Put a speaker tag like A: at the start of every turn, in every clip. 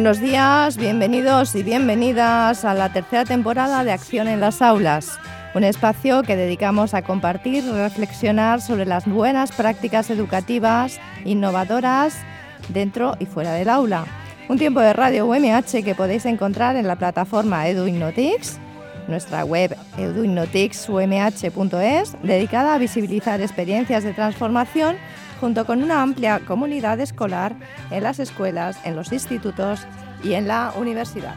A: Buenos días, bienvenidos y bienvenidas a la tercera temporada de Acción en las Aulas, un espacio que dedicamos a compartir reflexionar sobre las buenas prácticas educativas innovadoras dentro y fuera del aula. Un tiempo de radio UMH que podéis encontrar en la plataforma EduInnotix, nuestra web eduinnotixumh.es, dedicada a visibilizar experiencias de transformación junto con una amplia comunidad escolar en las escuelas, en los institutos y en la universidad.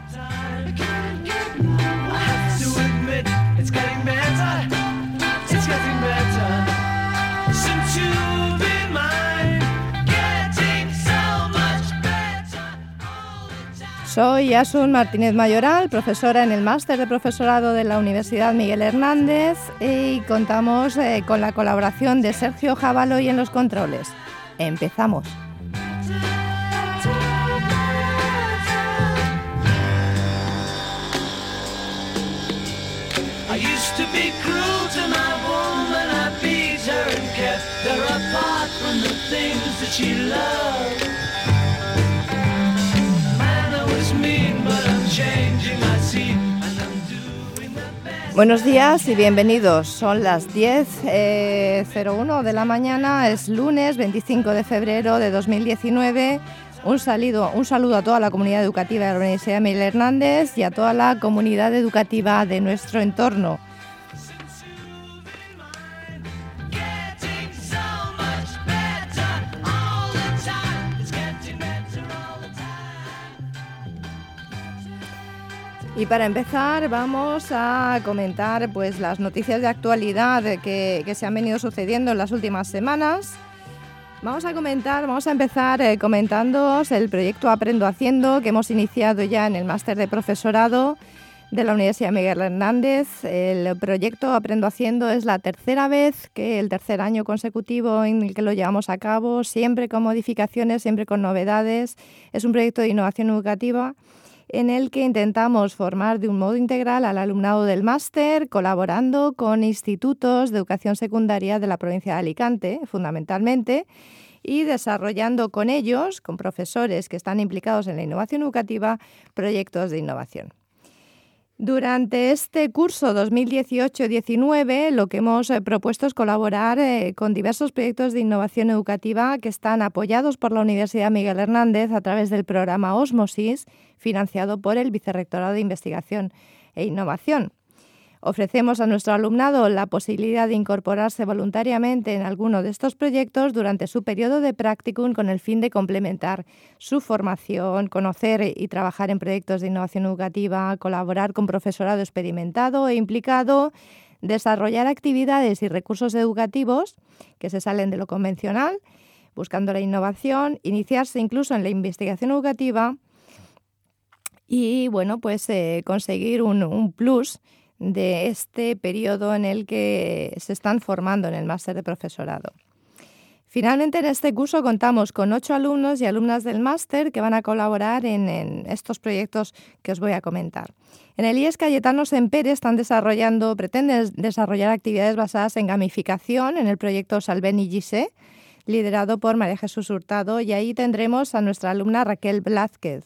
A: Soy Asun Martínez Mayoral, profesora en el máster de profesorado de la Universidad Miguel Hernández y contamos eh, con la colaboración de Sergio Javaloy en los controles. Empezamos. Buenos días y bienvenidos. Son las 10.01 eh, 01 de la mañana, es lunes 25 de febrero de 2019. Un saludo, un saludo a toda la comunidad educativa de la Universidad Miguel Hernández y a toda la comunidad educativa de nuestro entorno. Y para empezar vamos a comentar pues, las noticias de actualidad que, que se han venido sucediendo en las últimas semanas. Vamos a comentar, vamos a empezar eh, comentándoos el proyecto Aprendo Haciendo que hemos iniciado ya en el máster de profesorado de la Universidad Miguel Hernández. El proyecto Aprendo Haciendo es la tercera vez que el tercer año consecutivo en el que lo llevamos a cabo, siempre con modificaciones, siempre con novedades. Es un proyecto de innovación educativa en el que intentamos formar de un modo integral al alumnado del máster, colaborando con institutos de educación secundaria de la provincia de Alicante, fundamentalmente, y desarrollando con ellos, con profesores que están implicados en la innovación educativa, proyectos de innovación. Durante este curso 2018-19 lo que hemos eh, propuesto es colaborar eh, con diversos proyectos de innovación educativa que están apoyados por la Universidad Miguel Hernández a través del programa Osmosis, financiado por el Vicerrectorado de Investigación e Innovación. Ofrecemos a nuestro alumnado la posibilidad de incorporarse voluntariamente en alguno de estos proyectos durante su periodo de practicum con el fin de complementar su formación, conocer y trabajar en proyectos de innovación educativa, colaborar con profesorado experimentado e implicado, desarrollar actividades y recursos educativos que se salen de lo convencional, buscando la innovación, iniciarse incluso en la investigación educativa y bueno, pues eh, conseguir un, un plus de este periodo en el que se están formando en el máster de profesorado. Finalmente, en este curso contamos con ocho alumnos y alumnas del máster que van a colaborar en, en estos proyectos que os voy a comentar. En el IES Cayetano Sempere están desarrollando, pretenden desarrollar actividades basadas en gamificación en el proyecto Salven y Gise, liderado por María Jesús Hurtado, y ahí tendremos a nuestra alumna Raquel Blázquez.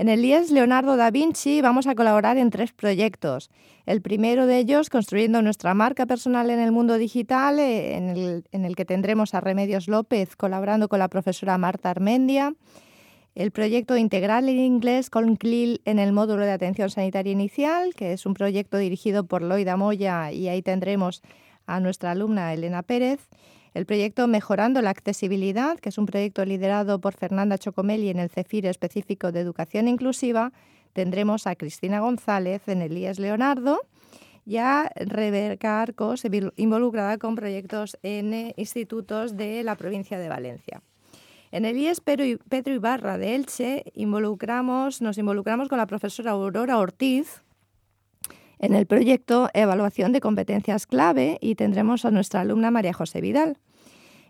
A: En el IES Leonardo da Vinci vamos a colaborar en tres proyectos. El primero de ellos, construyendo nuestra marca personal en el mundo digital, eh, en el, que tendremos a Remedios López colaborando con la profesora Marta Armendia. El proyecto integral en inglés con CLIL en el módulo de atención sanitaria inicial, que es un proyecto dirigido por Loida Moya y ahí tendremos a nuestra alumna Elena Pérez. El proyecto Mejorando la Accesibilidad, que es un proyecto liderado por Fernanda Chocomelli en el CEFIR específico de Educación Inclusiva, tendremos a Cristina González en el IES Leonardo y a Rebeca Arcos, involucrada con proyectos en eh, institutos de la provincia de Valencia. En el IES Pedro Ibarra de Elche involucramos, nos involucramos con la profesora Aurora Ortiz en el proyecto Evaluación de Competencias Clave y tendremos a nuestra alumna María José Vidal.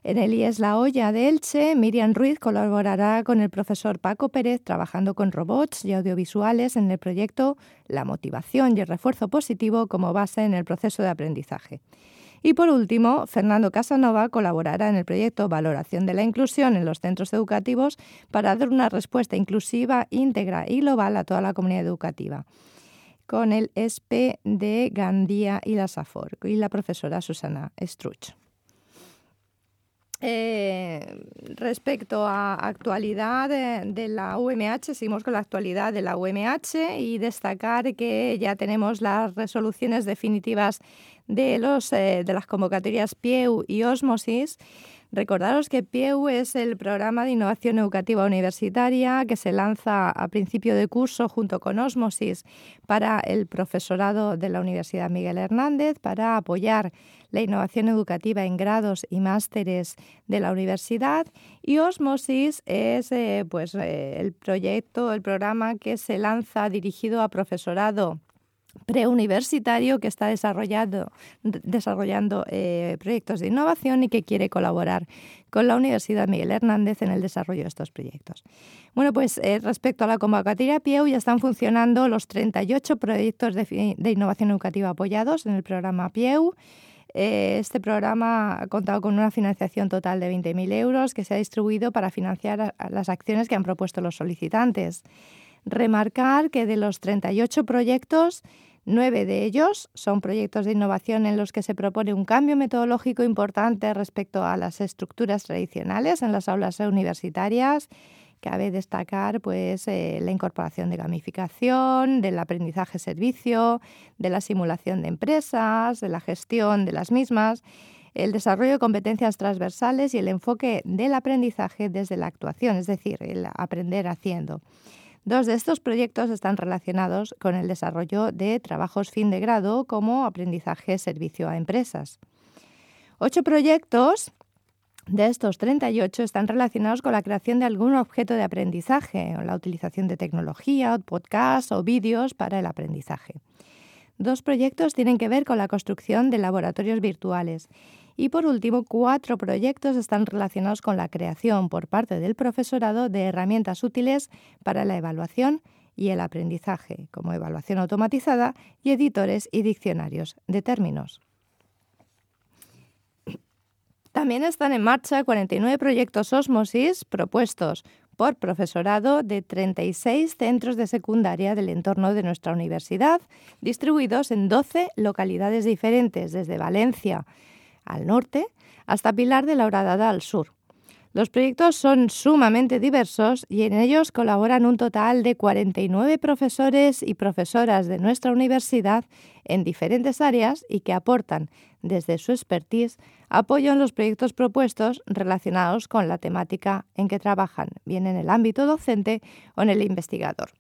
A: En el IES La Olla de Elche, Miriam Ruiz colaborará con el profesor Paco Pérez trabajando con robots y audiovisuales en el proyecto La motivación y el refuerzo positivo como base en el proceso de aprendizaje. Y por último, Fernando Casanova colaborará en el proyecto Valoración de la Inclusión en los centros educativos para dar una respuesta inclusiva, íntegra y global a toda la comunidad educativa con el ESPE de Gandía y la SAFOR y la profesora Susana Struch. Eh, respecto a actualidad de, la UMH, seguimos con la actualidad de la UMH y destacar que ya tenemos las resoluciones definitivas de, los, eh, de las convocatorias PIEU y Osmosis Recordaros que PIEU es el programa de innovación educativa universitaria que se lanza a principio de curso junto con Osmosis para el profesorado de la Universidad Miguel Hernández para apoyar la innovación educativa en grados y másteres de la universidad. Y Osmosis es eh, pues, eh, el proyecto, el programa que se lanza dirigido a profesorado preuniversitario que está desarrollando, desarrollando eh, proyectos de innovación y que quiere colaborar con la Universidad Miguel Hernández en el desarrollo de estos proyectos. Bueno, pues eh, respecto a la convocatoria PIEU ya están funcionando los 38 proyectos de, innovación educativa apoyados en el programa PIEU. Eh, este programa ha contado con una financiación total de 20.000 euros que se ha distribuido para financiar las acciones que han propuesto los solicitantes. Remarcar que de los 38 proyectos, nueve de ellos son proyectos de innovación en los que se propone un cambio metodológico importante respecto a las estructuras tradicionales en las aulas universitarias. Cabe destacar pues, eh, la incorporación de gamificación, del aprendizaje-servicio, de la simulación de empresas, de la gestión de las mismas, el desarrollo de competencias transversales y el enfoque del aprendizaje desde la actuación, es decir, el aprender haciendo. Dos de estos proyectos están relacionados con el desarrollo de trabajos fin de grado como aprendizaje servicio a empresas. Ocho proyectos de estos 38 están relacionados con la creación de algún objeto de aprendizaje o la utilización de tecnología, podcasts o vídeos para el aprendizaje. Dos proyectos tienen que ver con la construcción de laboratorios virtuales y por último, cuatro proyectos están relacionados con la creación por parte del profesorado de herramientas útiles para la evaluación y el aprendizaje, como evaluación automatizada y editores y diccionarios de términos. También están en marcha 49 proyectos Osmosis propuestos por profesorado de 36 centros de secundaria del entorno de nuestra universidad, distribuidos en 12 localidades diferentes, desde Valencia, al norte hasta Pilar de la Horadada al sur. Los proyectos son sumamente diversos y en ellos colaboran un total de 49 profesores y profesoras de nuestra universidad en diferentes áreas y que aportan desde su expertise apoyo en los proyectos propuestos relacionados con la temática en que trabajan, bien en el ámbito docente o en el investigador.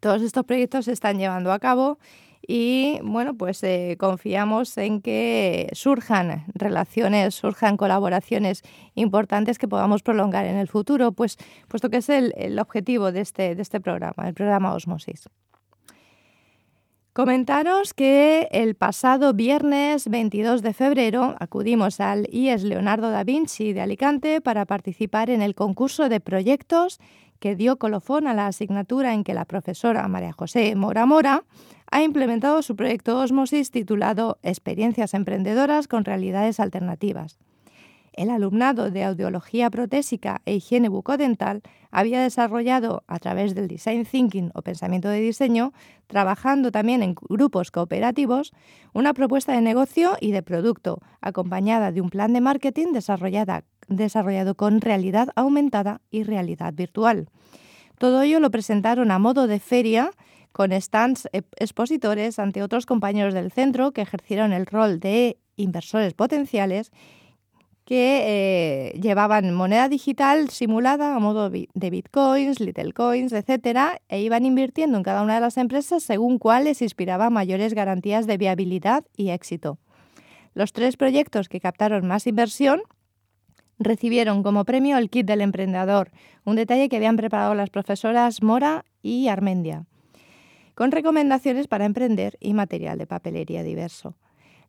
A: Todos estos proyectos se están llevando a cabo y bueno, pues eh, confiamos en que surjan relaciones, surjan colaboraciones importantes que podamos prolongar en el futuro, pues, puesto que es el, objetivo de este, de este programa, el programa Osmosis. Comentaros que el pasado viernes 22 de febrero acudimos al IES Leonardo da Vinci de Alicante para participar en el concurso de proyectos que dio colofón a la asignatura en que la profesora María José Mora Mora ha implementado su proyecto Osmosis titulado Experiencias emprendedoras con realidades alternativas. El alumnado de audiología protésica e higiene bucodental había desarrollado a través del design thinking o pensamiento de diseño, trabajando también en grupos cooperativos, una propuesta de negocio y de producto, acompañada de un plan de marketing desarrollado con realidad aumentada y realidad virtual. Todo ello lo presentaron a modo de feria con stands expositores ante otros compañeros del centro que ejercieron el rol de inversores potenciales que eh, llevaban moneda digital simulada a modo de bitcoins, little coins, etcétera, e iban invirtiendo en cada una de las empresas según cuál les inspiraba mayores garantías de viabilidad y éxito. Los tres proyectos que captaron más inversión recibieron como premio el kit del emprendedor, un detalle que habían preparado las profesoras Mora y Armendia, con recomendaciones para emprender y material de papelería diverso.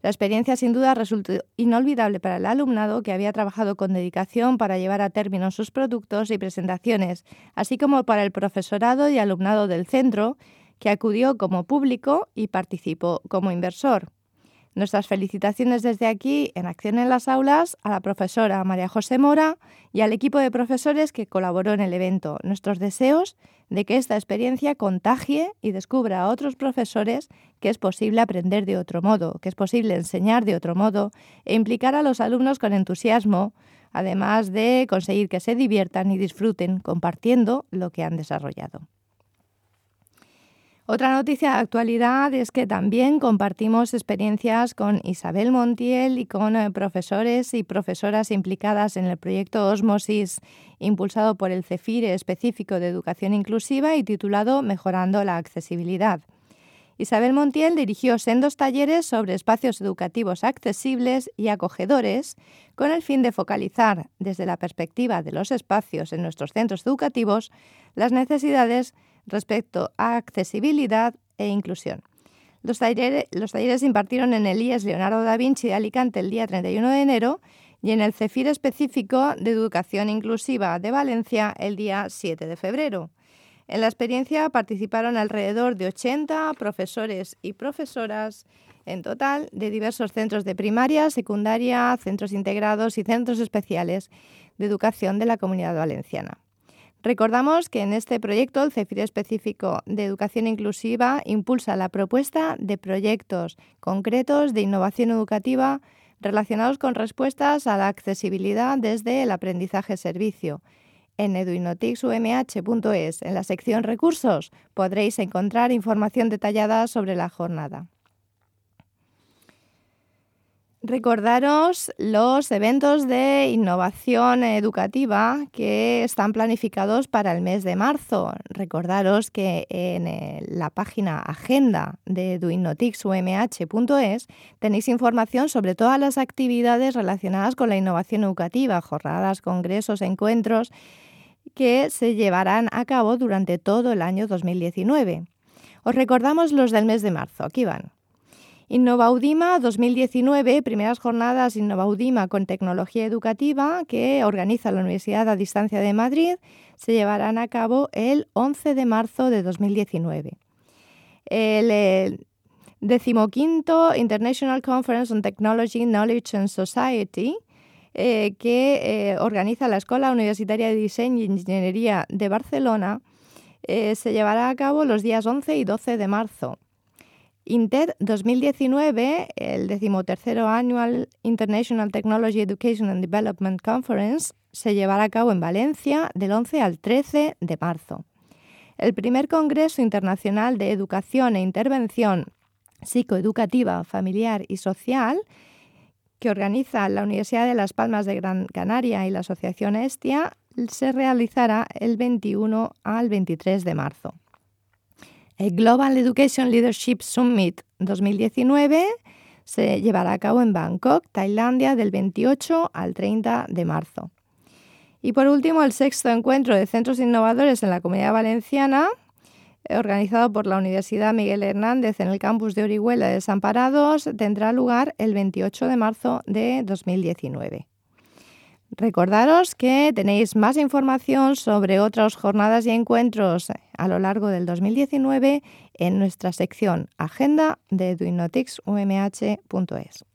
A: La experiencia sin duda resultó inolvidable para el alumnado que había trabajado con dedicación para llevar a término sus productos y presentaciones, así como para el profesorado y alumnado del centro, que acudió como público y participó como inversor. Nuestras felicitaciones desde aquí, en Acción en las Aulas, a la profesora María José Mora y al equipo de profesores que colaboró en el evento. Nuestros deseos de que esta experiencia contagie y descubra a otros profesores que es posible aprender de otro modo, que es posible enseñar de otro modo e implicar a los alumnos con entusiasmo, además de conseguir que se diviertan y disfruten compartiendo lo que han desarrollado. Otra noticia de actualidad es que también compartimos experiencias con Isabel Montiel y con eh, profesores y profesoras implicadas en el proyecto Osmosis, impulsado por el CEFIRE específico de educación inclusiva y titulado Mejorando la accesibilidad. Isabel Montiel dirigió sendos talleres sobre espacios educativos accesibles y acogedores con el fin de focalizar, desde la perspectiva de los espacios en nuestros centros educativos, las necesidades respecto a accesibilidad e inclusión. Los talleres, se impartieron en el IES Leonardo da Vinci de Alicante el día 31 de enero y en el CEFIR específico de Educación Inclusiva de Valencia el día 7 de febrero. En la experiencia participaron alrededor de 80 profesores y profesoras en total de diversos centros de primaria, secundaria, centros integrados y centros especiales de educación de la comunidad valenciana. Recordamos que en este proyecto el CEFIR específico de educación inclusiva impulsa la propuesta de proyectos concretos de innovación educativa relacionados con respuestas a la accesibilidad desde el aprendizaje-servicio. En eduinotixumh.es, en la sección Recursos, podréis encontrar información detallada sobre la jornada. Recordaros los eventos de innovación educativa que están planificados para el mes de marzo. Recordaros que en eh, la página agenda de eduinotixumh.es tenéis información sobre todas las actividades relacionadas con la innovación educativa, jornadas, congresos, encuentros que se llevarán a cabo durante todo el año 2019. Os recordamos los del mes de marzo. Aquí van. Innovaudima 2019, primeras jornadas Innovaudima con tecnología educativa que organiza la Universidad a Distancia de Madrid, se llevarán a cabo el 11 de marzo de 2019. El, eh, decimoquinto International Conference on Technology, Knowledge and Society, eh, que eh, organiza la Escuela Universitaria de Diseño y Ingeniería de Barcelona, se llevará a cabo los días 11 y 12 de marzo. Inter 2019, el decimotercero Annual International Technology Education and Development Conference, se llevará a cabo en Valencia del 11 al 13 de marzo. El primer Congreso Internacional de Educación e Intervención Psicoeducativa, Familiar y Social, que organiza la Universidad de Las Palmas de Gran Canaria y la Asociación Estia, se realizará el 21 al 23 de marzo. El Global Education Leadership Summit 2019 se llevará a cabo en Bangkok, Tailandia, del 28 al 30 de marzo. Y por último, el sexto encuentro de centros innovadores en la Comunidad Valenciana, organizado por la Universidad Miguel Hernández en el campus de Orihuela de Desamparados, tendrá lugar el 28 de marzo de 2019. Recordaros que tenéis más información sobre otras jornadas y encuentros a lo largo del 2019 en nuestra sección Agenda de eduinotixumh.es.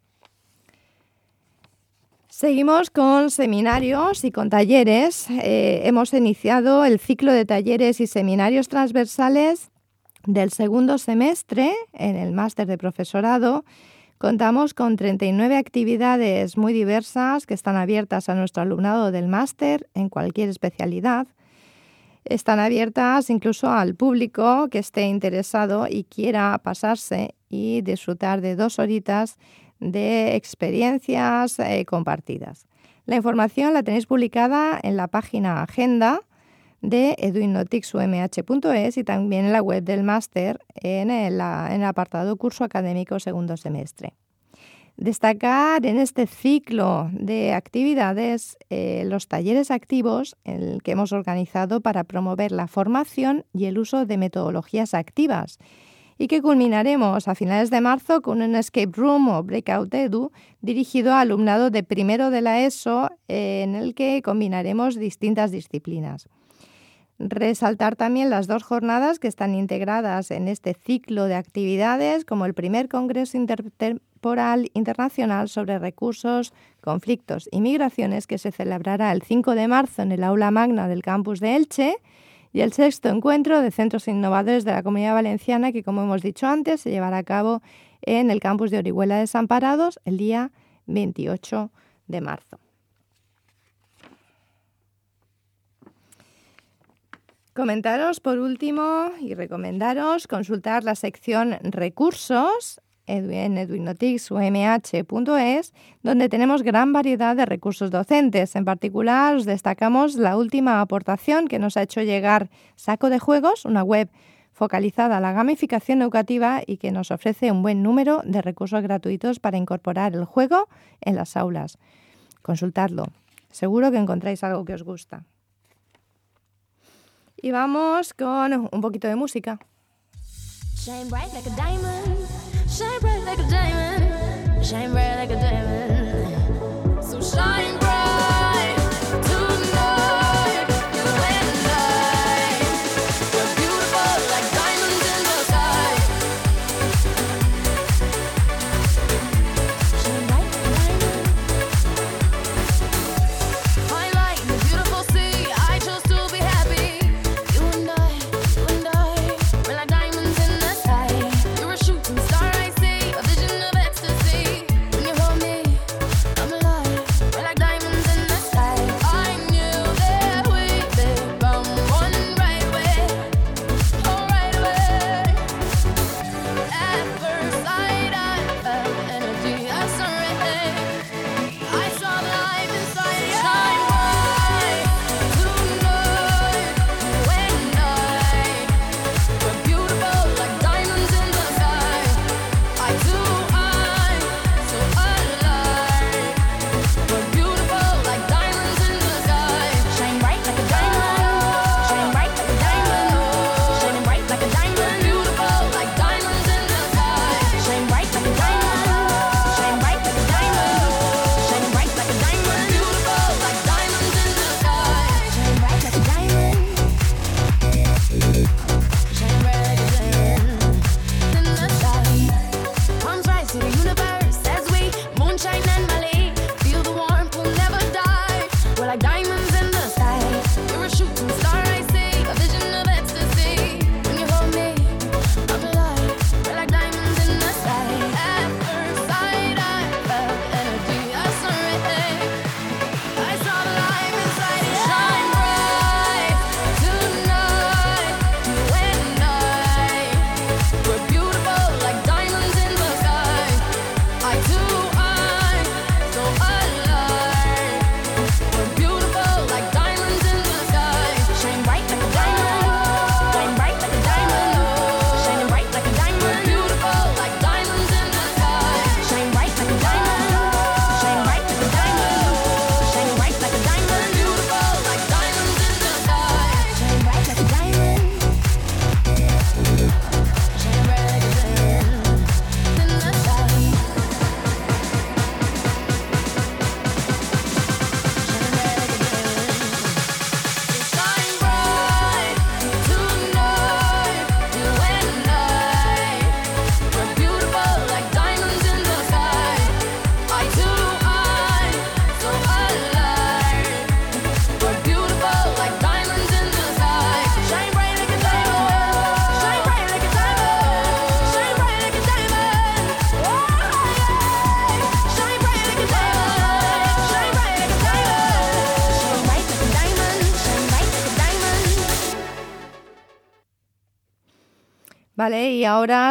A: Seguimos con seminarios y con talleres. Eh, hemos iniciado el ciclo de talleres y seminarios transversales del segundo semestre en el máster de profesorado. Contamos con 39 actividades muy diversas que están abiertas a nuestro alumnado del máster en cualquier especialidad. Están abiertas incluso al público que esté interesado y quiera pasarse y disfrutar de dos horitas de experiencias eh, compartidas. La información la tenéis publicada en la página Agenda de eduinnoticsumh.es y también en la web del máster en el, en el apartado curso académico segundo semestre. Destacar en este ciclo de actividades eh, los talleres activos el que hemos organizado para promover la formación y el uso de metodologías activas y que culminaremos a finales de marzo con un escape room o breakout edu dirigido a alumnado de primero de la ESO en el que combinaremos distintas disciplinas. Resaltar también las dos jornadas que están integradas en este ciclo de actividades, como el primer Congreso Intertemporal Internacional sobre Recursos, Conflictos y Migraciones, que se celebrará el 5 de marzo en el aula magna del campus de Elche, y el sexto encuentro de centros innovadores de la Comunidad Valenciana, que como hemos dicho antes, se llevará a cabo en el campus de Orihuela Desamparados el día 28 de marzo. Comentaros por último y recomendaros consultar la sección recursos en edwinoticsumh.es, donde tenemos gran variedad de recursos docentes. En particular, os destacamos la última aportación que nos ha hecho llegar Saco de Juegos, una web focalizada a la gamificación educativa y que nos ofrece un buen número de recursos gratuitos para incorporar el juego en las aulas. Consultadlo. Seguro que encontráis algo que os gusta. Y vamos con un poquito de música.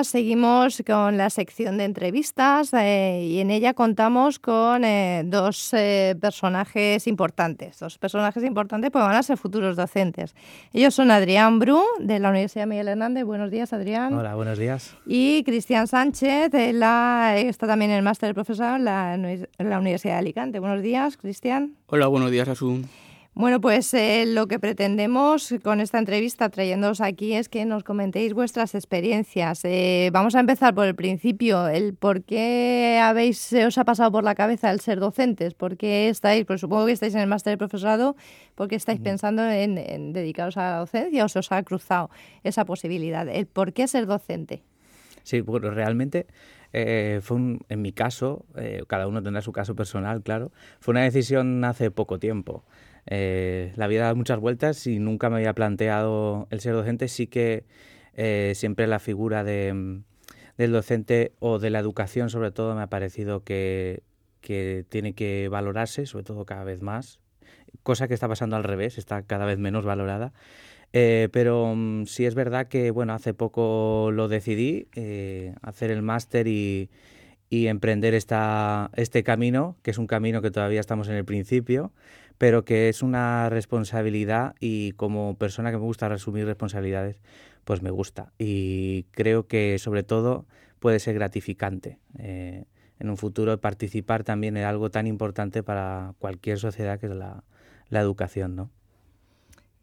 A: Seguimos con la sección de entrevistas eh, y en ella contamos con eh, dos eh, personajes importantes. Dos personajes importantes pues van a ser futuros docentes. Ellos son Adrián Bru, de la Universidad Miguel Hernández. Buenos días, Adrián.
B: Hola, buenos días.
A: Y Cristian Sánchez, de la, está también en el máster de profesorado en la, en la Universidad de Alicante. Buenos días, Cristian.
C: Hola, buenos días, Asun.
A: Bueno, pues eh, lo que pretendemos con esta entrevista trayéndoos aquí es que nos comentéis vuestras experiencias. Eh, vamos a empezar por el principio, el por qué habéis, se os ha pasado por la cabeza el ser docentes, por qué estáis, pues supongo que estáis en el máster de profesorado, por qué estáis pensando en, en dedicaros a la docencia o se os ha cruzado esa posibilidad. El por qué ser docente.
B: Sí, bueno, realmente eh, fue un, en mi caso, eh, cada uno tendrá su caso personal, claro, fue una decisión hace poco tiempo. Eh, la vida da muchas vueltas y nunca me había planteado el ser docente. Sí que eh, siempre la figura de, del docente o de la educación, sobre todo, me ha parecido que, que tiene que valorarse, sobre todo cada vez más. Cosa que está pasando al revés, está cada vez menos valorada. Eh, pero mm, sí es verdad que, bueno, hace poco lo decidí, eh, hacer el máster y, y emprender esta, este camino, que es un camino que todavía estamos en el principio, pero que es una responsabilidad y como persona que me gusta resumir responsabilidades, pues me gusta. Y creo que sobre todo puede ser gratificante eh, en un futuro participar también en algo tan importante para cualquier sociedad que es la, la educación, ¿no?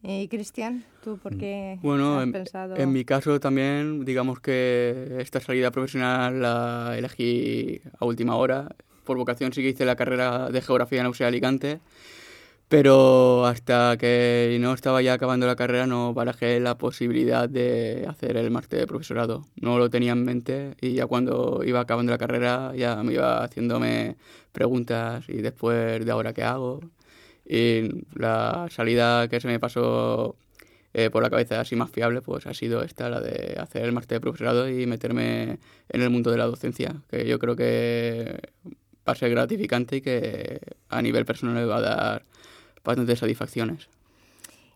A: Y Cristian, ¿tú por qué
C: Bueno,
A: has
C: en,
A: pensado?
C: en mi caso también, digamos que esta salida profesional la elegí a última hora. Por vocación sí que hice la carrera de Geografía en la Universidad de Alicante, pero hasta que no estaba ya acabando la carrera no barajé la posibilidad de hacer el máster de profesorado. No lo tenía en mente y ya cuando iba acabando la carrera ya me iba haciéndome preguntas y después de ahora qué hago. Y la salida que se me pasó eh, por la cabeza así más fiable, pues ha sido esta, la de hacer el máster de profesorado y meterme en el mundo de la docencia, que yo creo que va a ser gratificante y que a nivel personal me va a dar bastantes satisfacciones.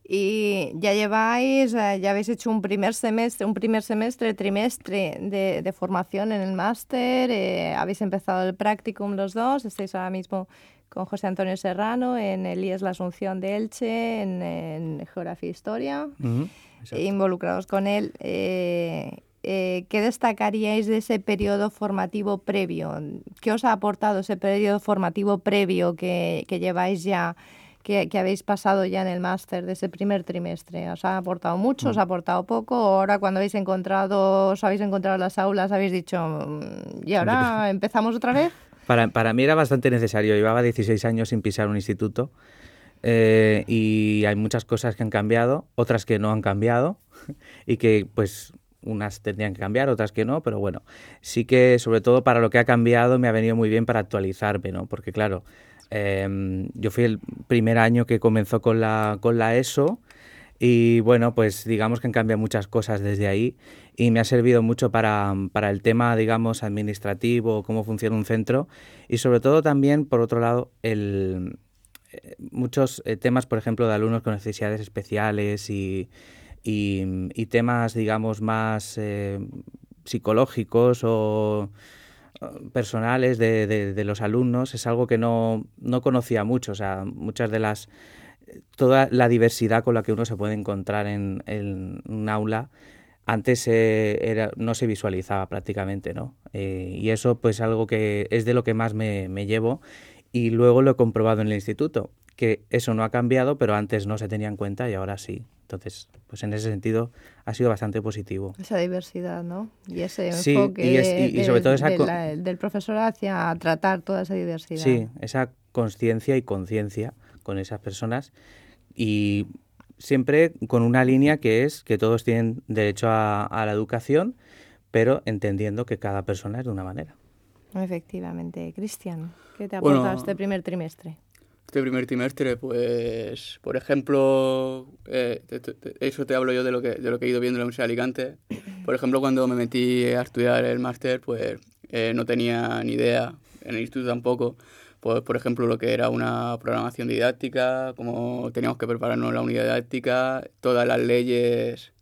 A: Y ya lleváis, eh, ya habéis hecho un primer semestre, un primer semestre, trimestre de, de formación en el máster, eh, habéis empezado el practicum los dos, estáis ahora mismo con José Antonio Serrano en el IES La Asunción de Elche, en, en Geografía e Historia,
B: exacto.
A: involucrados con él. Eh, eh, ¿Qué destacaríais de ese periodo formativo previo? ¿Qué os ha aportado ese periodo formativo previo que, que lleváis ya, que, que habéis pasado ya en el máster de ese primer trimestre? ¿Os ha aportado mucho? ¿Os ha aportado poco? ¿O ahora cuando habéis encontrado, os habéis encontrado en las aulas, habéis dicho, "Mm, ¿y ahora empezamos otra vez?
B: Para, para mí era bastante necesario. Llevaba 16 años sin pisar un instituto eh, y hay muchas cosas que han cambiado, otras que no han cambiado y que pues unas tendrían que cambiar, otras que no, pero bueno, sí que sobre todo para lo que ha cambiado me ha venido muy bien para actualizarme, ¿no? Porque claro, eh, yo fui el primer año que comenzó con la, con la ESO y bueno, pues digamos que han cambiado muchas cosas desde ahí y me ha servido mucho para, para el tema, digamos, administrativo, cómo funciona un centro y sobre todo también, por otro lado, el, eh, muchos eh, temas, por ejemplo, de alumnos con necesidades especiales y, y, temas, digamos, más eh, psicológicos o personales de, de- de los alumnos es algo que no, no conocía mucho. O sea, muchas de las. toda la diversidad con la que uno se puede encontrar en, en un aula antes eh, era, no se visualizaba prácticamente, ¿no? Eh, y eso, pues, algo que es de lo que más me, me llevo. Y luego lo he comprobado en el instituto, que eso no ha cambiado, pero antes no se tenía en cuenta y ahora sí. Entonces, pues en ese sentido ha sido bastante positivo.
A: Esa diversidad, ¿no? Y ese
B: Sí,
A: enfoque
B: y es- y- y sobre todo esa
A: de
B: co-
A: la- del profesor hacia tratar toda esa diversidad.
B: Sí, esa conciencia y conciencia con esas personas y siempre con una línea que es que todos tienen derecho a, a la educación, pero entendiendo que cada persona es de una manera.
A: Efectivamente. Cristian, ¿qué te ha
C: Bueno,
A: aportado este primer trimestre?
C: Este primer trimestre, pues, por ejemplo, eh, eso te hablo yo de lo, que, de lo que he ido viendo en la Universidad de Alicante. Por ejemplo, cuando me metí a estudiar el máster, pues eh, no tenía ni idea, en el instituto tampoco, pues, por ejemplo, lo que era una programación didáctica, cómo teníamos que prepararnos la unidad didáctica, todas las leyes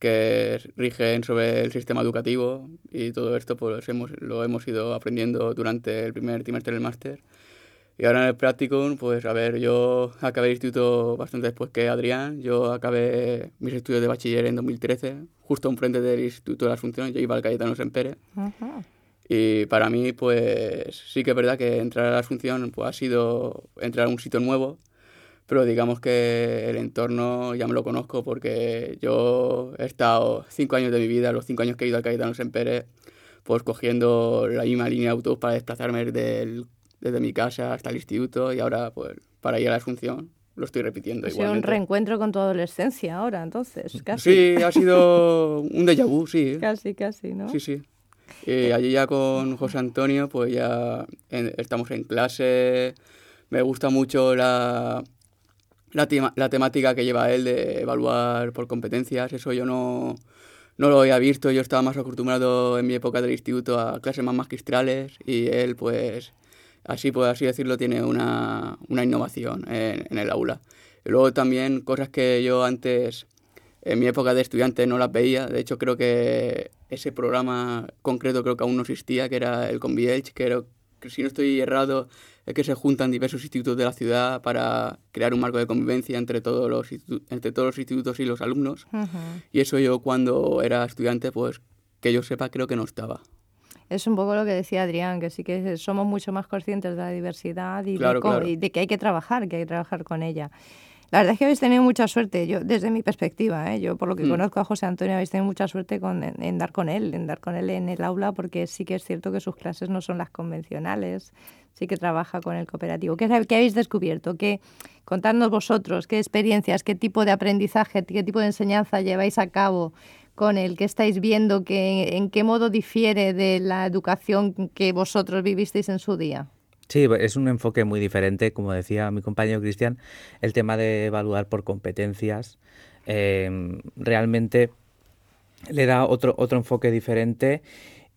C: que rigen sobre el sistema educativo y todo esto pues hemos, lo hemos ido aprendiendo durante el primer trimestre del máster. Y ahora en el practicum, pues a ver, yo acabé el instituto bastante después que Adrián. Yo acabé mis estudios de bachiller en 2013, justo enfrente del Instituto de la Asunción. Yo iba al Cayetano Sempere.
A: Ajá.
C: Y para mí, pues sí que es verdad que entrar a la Asunción pues, ha sido entrar a un sitio nuevo, pero digamos que el entorno ya me lo conozco porque yo he estado cinco años de mi vida, los cinco años que he ido al Cayetano Sempere, pues cogiendo la misma línea de autobús para desplazarme del- desde mi casa hasta el instituto y ahora pues para ir a la Asunción lo estoy repitiendo
A: Ha sido un reencuentro con tu adolescencia ahora, entonces, casi.
C: Sí, ha sido un déjà vu, sí.
A: Casi, casi, ¿no?
C: Sí, sí. Y allí ya con José Antonio, pues ya en- estamos en clase. Me gusta mucho la, la, tema- la temática que lleva él de evaluar por competencias. Eso yo no, no lo había visto. Yo estaba más acostumbrado en mi época del instituto a clases más magistrales y él, pues, así por así decirlo, tiene una, una innovación en, en el aula. Y luego también cosas que yo antes, en mi época de estudiante, no las veía. De hecho, creo que ese programa concreto creo que aún no existía, que era el Convielch, que, era- que si no estoy errado, es que se juntan diversos institutos de la ciudad para crear un marco de convivencia entre todos los, entre todos los institutos y los alumnos. Y eso yo cuando era estudiante, pues que yo sepa, creo que no estaba.
A: Es un poco lo que decía Adrián, que sí que somos mucho más conscientes de la diversidad y,
C: Claro,
A: de,
C: claro.
A: y de que hay que trabajar, que hay que trabajar con ella. La verdad es que habéis tenido mucha suerte, yo desde mi perspectiva, ¿eh? yo por lo que
C: Mm.
A: conozco a José Antonio habéis tenido mucha suerte con, en, en dar con él, en dar con él en el aula, porque sí que es cierto que sus clases no son las convencionales, sí que trabaja con el cooperativo. ¿Qué, qué habéis descubierto? ¿Qué, contadnos vosotros, qué experiencias, qué tipo de aprendizaje, qué tipo de enseñanza lleváis a cabo con él, qué estáis viendo, que, en qué modo difiere de la educación que vosotros vivisteis en su día.
B: Sí, es un enfoque muy diferente, como decía mi compañero Cristian, el tema de evaluar por competencias eh, realmente le da otro, otro enfoque diferente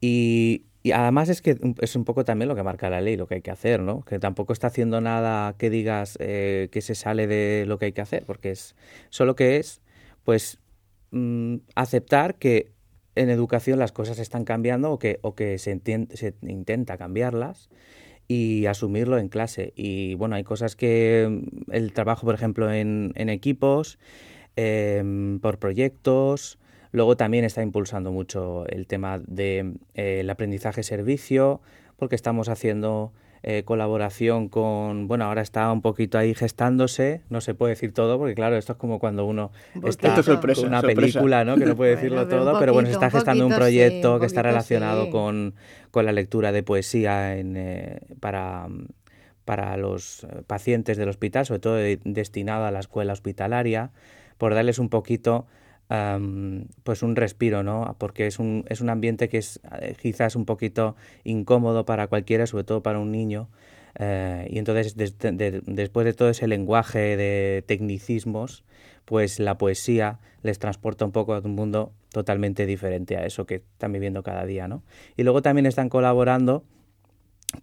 B: y, y además es que es un poco también lo que marca la ley, lo que hay que hacer, ¿no? Que tampoco está haciendo nada que digas eh, que se sale de lo que hay que hacer, porque es solo que es, pues, mm, aceptar que en educación las cosas están cambiando o que, o que se, se intenta cambiarlas y asumirlo en clase. Y bueno, hay cosas que mm, el trabajo, por ejemplo, en, en equipos, em, por proyectos. Luego también está impulsando mucho el tema del de, el aprendizaje-servicio, porque estamos haciendo eh, colaboración con, bueno, ahora está un poquito ahí gestándose, no se puede decir todo, porque claro, esto es como cuando uno
A: Un
B: está
C: Esto es sorpresa,
B: con una
C: sorpresa.
B: película, ¿no? Que no puede
A: Bueno,
B: decirlo todo, pero bueno, se está gestando un
A: poquito
B: proyecto
A: un
B: que está relacionado
A: sí.
B: con, con la lectura de poesía en, eh, para, para los pacientes del hospital, sobre todo de- destinado a la escuela hospitalaria, por darles un poquito pues un respiro, ¿no? Porque es un, es un ambiente que es eh, quizás un poquito incómodo para cualquiera, sobre todo para un niño. eh, y entonces, des- de- después de todo ese lenguaje de tecnicismos, pues la poesía les transporta un poco a un mundo totalmente diferente a eso que están viviendo cada día, ¿no? Y luego también están colaborando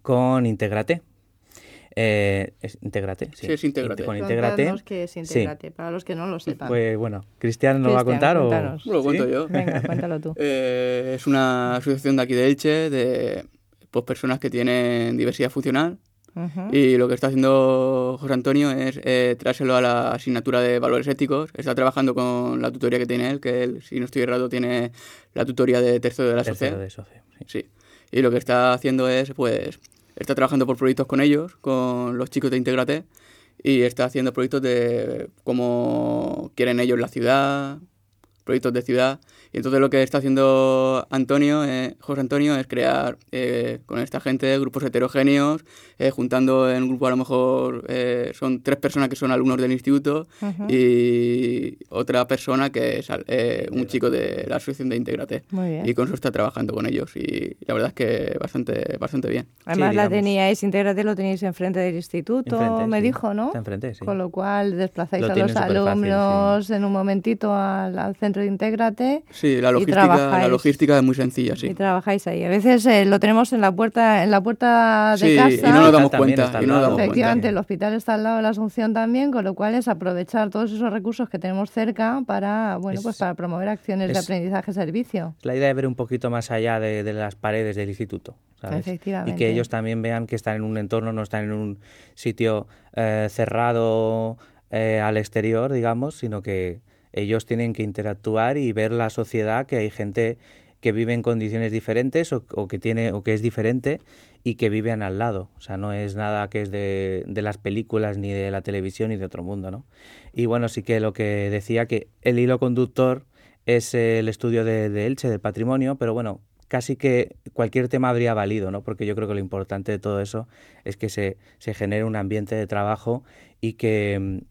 B: con Integrate. Eh, ¿es Integrate?
C: Sí, es Integrate.
B: Inte- Con Integrate,
A: para los que no lo sepan.
B: Pues bueno, Cristian nos va a contar o...
A: cuéntanos.
C: Lo cuento
B: ¿Sí?
C: yo.
A: Venga, cuéntalo tú.
C: Eh, es una asociación de aquí de Elche de pues, personas que tienen diversidad funcional y lo que está haciendo José Antonio es eh, traérselo a la asignatura de valores éticos. Está trabajando con la tutoría que tiene él, que él, si no estoy errado, tiene la tutoría de tercero de la
B: Tercero de SOCE, sí.
C: Sí. Y lo que está haciendo es, pues, está trabajando por proyectos con ellos, con los chicos de Integrate, y está haciendo proyectos de cómo quieren ellos la ciudad, proyectos de ciudad. Y entonces lo que está haciendo Antonio, eh, José Antonio, es crear eh, con esta gente grupos heterogéneos, eh, juntando en un grupo a lo mejor eh, son tres personas que son alumnos del instituto y otra persona que es eh, un chico de la asociación de Integrate.
A: Muy bien.
C: Y con eso está trabajando con ellos y la verdad es que bastante, bastante bien.
A: Además, la teníais, Integrate lo tenéis enfrente del instituto,
B: Enfrente,
A: me
B: sí.
A: dijo, ¿no?
B: Está enfrente, sí.
A: Con lo cual desplazáis
B: Lo
A: a los alumnos en un momentito al, al centro de Intégrate
C: Sí, la
A: y
C: logística, la logística es muy sencilla,
A: y
C: sí.
A: trabajáis ahí. A veces eh, lo tenemos en la puerta, en la puerta de
C: Sí,
A: casa.
C: y no nos damos cuenta. Y no nos damos
A: Efectivamente, el hospital está al lado de la Asunción también, con lo cual es aprovechar todos esos recursos que tenemos cerca para, bueno,
B: Es-
A: pues para promover acciones de
B: es-
A: aprendizaje-servicio.
B: La idea de ver un poquito más allá de, de las paredes del instituto, ¿sabes? Y
A: Efectivamente.
B: que ellos también vean que están en un entorno, no están en un sitio eh, cerrado eh, al exterior, digamos, sino que ellos tienen que interactuar y ver la sociedad, que hay gente que vive en condiciones diferentes o, que tiene o que es diferente y que viven al lado. O sea, no es nada que es de, de las películas ni de la televisión ni de otro mundo, ¿no? Y bueno, sí que lo que decía que el hilo conductor es el estudio de, de Elche, del patrimonio, pero bueno, casi que cualquier tema habría valido, ¿no? Porque yo creo que lo importante de todo eso es que se, se genere un ambiente de trabajo y que,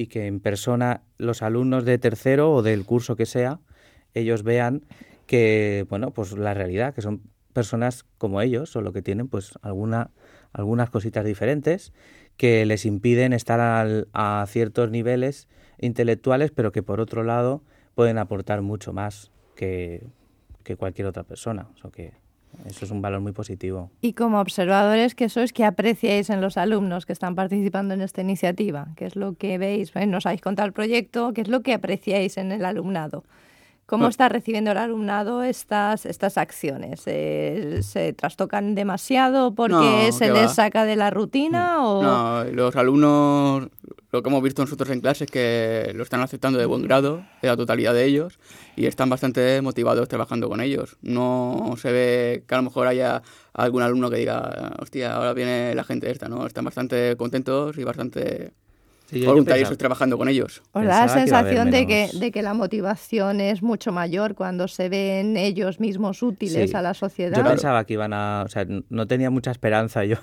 B: y que en persona los alumnos de tercero o del curso que sea, ellos vean que, bueno, pues la realidad, que son personas como ellos, solo que tienen pues alguna, algunas cositas diferentes que les impiden estar al- a ciertos niveles intelectuales, pero que por otro lado pueden aportar mucho más que, que cualquier otra persona. O sea que eso es un valor muy positivo.
A: Y como observadores, ¿qué sois que apreciáis en los alumnos que están participando en esta iniciativa? ¿Qué es lo que veis? Bueno, Nos habéis contado el proyecto, ¿qué es lo que apreciáis en el alumnado? ¿Cómo
C: Bueno.
A: está recibiendo el alumnado estas, estas acciones? Eh, ¿Se trastocan demasiado porque
C: No,
A: se
C: que
A: les
C: va.
A: saca de la rutina? O...
C: No, los alumnos, lo que hemos visto nosotros en clase es que lo están aceptando de buen grado, de la totalidad de ellos, y están bastante motivados trabajando con ellos. No se ve que a lo mejor haya algún alumno que diga, hostia, ahora viene la gente esta, ¿no? Están bastante contentos y bastante
B: Sí, yo- yo
C: voluntarios
B: pensaba-
C: trabajando con ellos.
A: ¿Os da la
B: Pensaba que
A: sensación de que, de que la motivación es mucho mayor cuando se ven ellos mismos útiles
B: Sí.
A: a la sociedad?
B: Yo pensaba que iban a... O sea, no tenía mucha esperanza yo.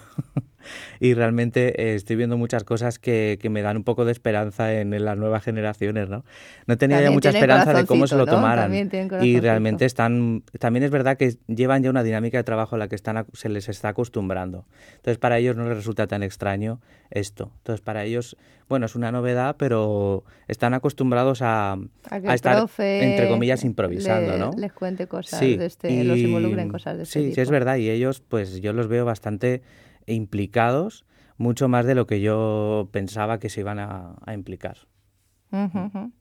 B: Y realmente eh, estoy viendo muchas cosas que, que me dan un poco de esperanza en, en las nuevas generaciones, ¿no? No tenía ya
A: También
B: mucha
A: tienen
B: esperanza de cómo se lo
A: ¿no?
B: tomaran. Y realmente están... También es verdad que llevan ya una dinámica de trabajo a la que están, se les está acostumbrando. Entonces para ellos no les resulta tan extraño esto. Entonces para ellos, bueno, es una novedad, pero están acostumbrados a,
A: A que
B: a estar, entre comillas, improvisando,
A: le-
B: ¿no?
A: Les cuente cosas
B: Sí,
A: de este, los involucre en cosas de este
B: sí,
A: tipo.
B: sí, es verdad. Y ellos, pues yo los veo bastante implicados, mucho más de lo que yo pensaba que se iban a, a implicar.
A: Ujú.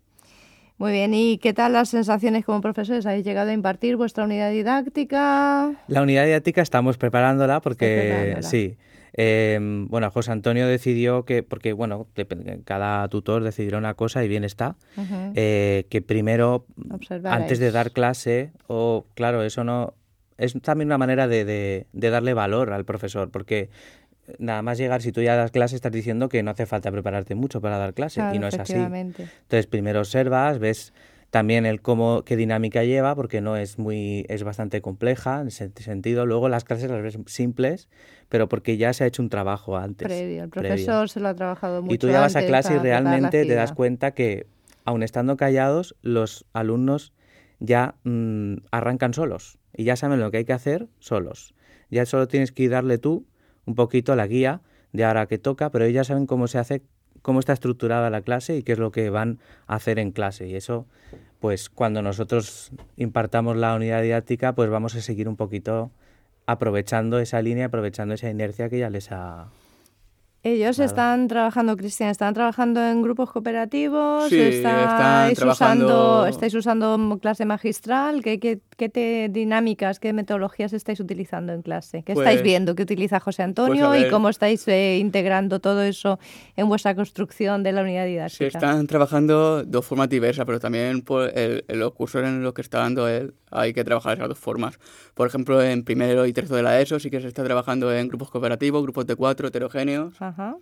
A: Muy bien, ¿y qué tal las sensaciones como profesores? ¿Habéis llegado a impartir vuestra unidad didáctica?
B: La unidad didáctica estamos preparándola porque,
A: preparándola.
B: sí. eh, bueno, José Antonio decidió que, porque bueno, cada tutor decidirá una cosa y bien está, eh, que primero,
A: Observaréis.
B: antes de dar clase, o claro, eso no, es también una manera de, de- de darle valor al profesor, porque nada más llegar, si tú ya das clase, estás diciendo que no hace falta prepararte mucho para dar clase,
A: Claro,
B: y no es así. Entonces, primero observas, ves también el cómo, qué dinámica lleva, porque no es muy, es bastante compleja en ese sentido. Luego las clases las ves simples, pero porque ya se ha hecho un trabajo antes.
A: Previo. El
B: previo.
A: profesor se lo ha trabajado mucho
B: Y tú ya vas a clase y realmente te das cuenta que, aun estando callados, los alumnos ya mm, arrancan solos y ya saben lo que hay que hacer solos. Ya solo tienes que darle tú un poquito la guía de ahora que toca, pero ellos ya saben cómo se hace, cómo está estructurada la clase y qué es lo que van a hacer en clase. Y eso, pues cuando nosotros impartamos la unidad didáctica, pues vamos a seguir un poquito aprovechando esa línea, aprovechando esa inercia que ya les ha,
A: Ellos
B: Claro.
A: están trabajando, Cristian, están trabajando en grupos cooperativos,
C: Sí, están
A: estáis,
C: trabajando-
A: usando, estáis usando clase magistral, ¿qué, qué, qué te- dinámicas, qué metodologías estáis utilizando en clase? ¿Qué estáis
C: Pues-
A: viendo que utiliza José Antonio
C: a
A: y cómo estáis eh, integrando todo eso en vuestra construcción de la unidad
C: Se
A: didáctica?
C: están trabajando de formas diversas, pero también por el- en los cursos en los que está dando él hay que trabajar esas dos formas. Por ejemplo, en primero y tercero de la ESO sí que se está trabajando en grupos cooperativos, grupos de cuatro, heterogéneos.
A: Ajá.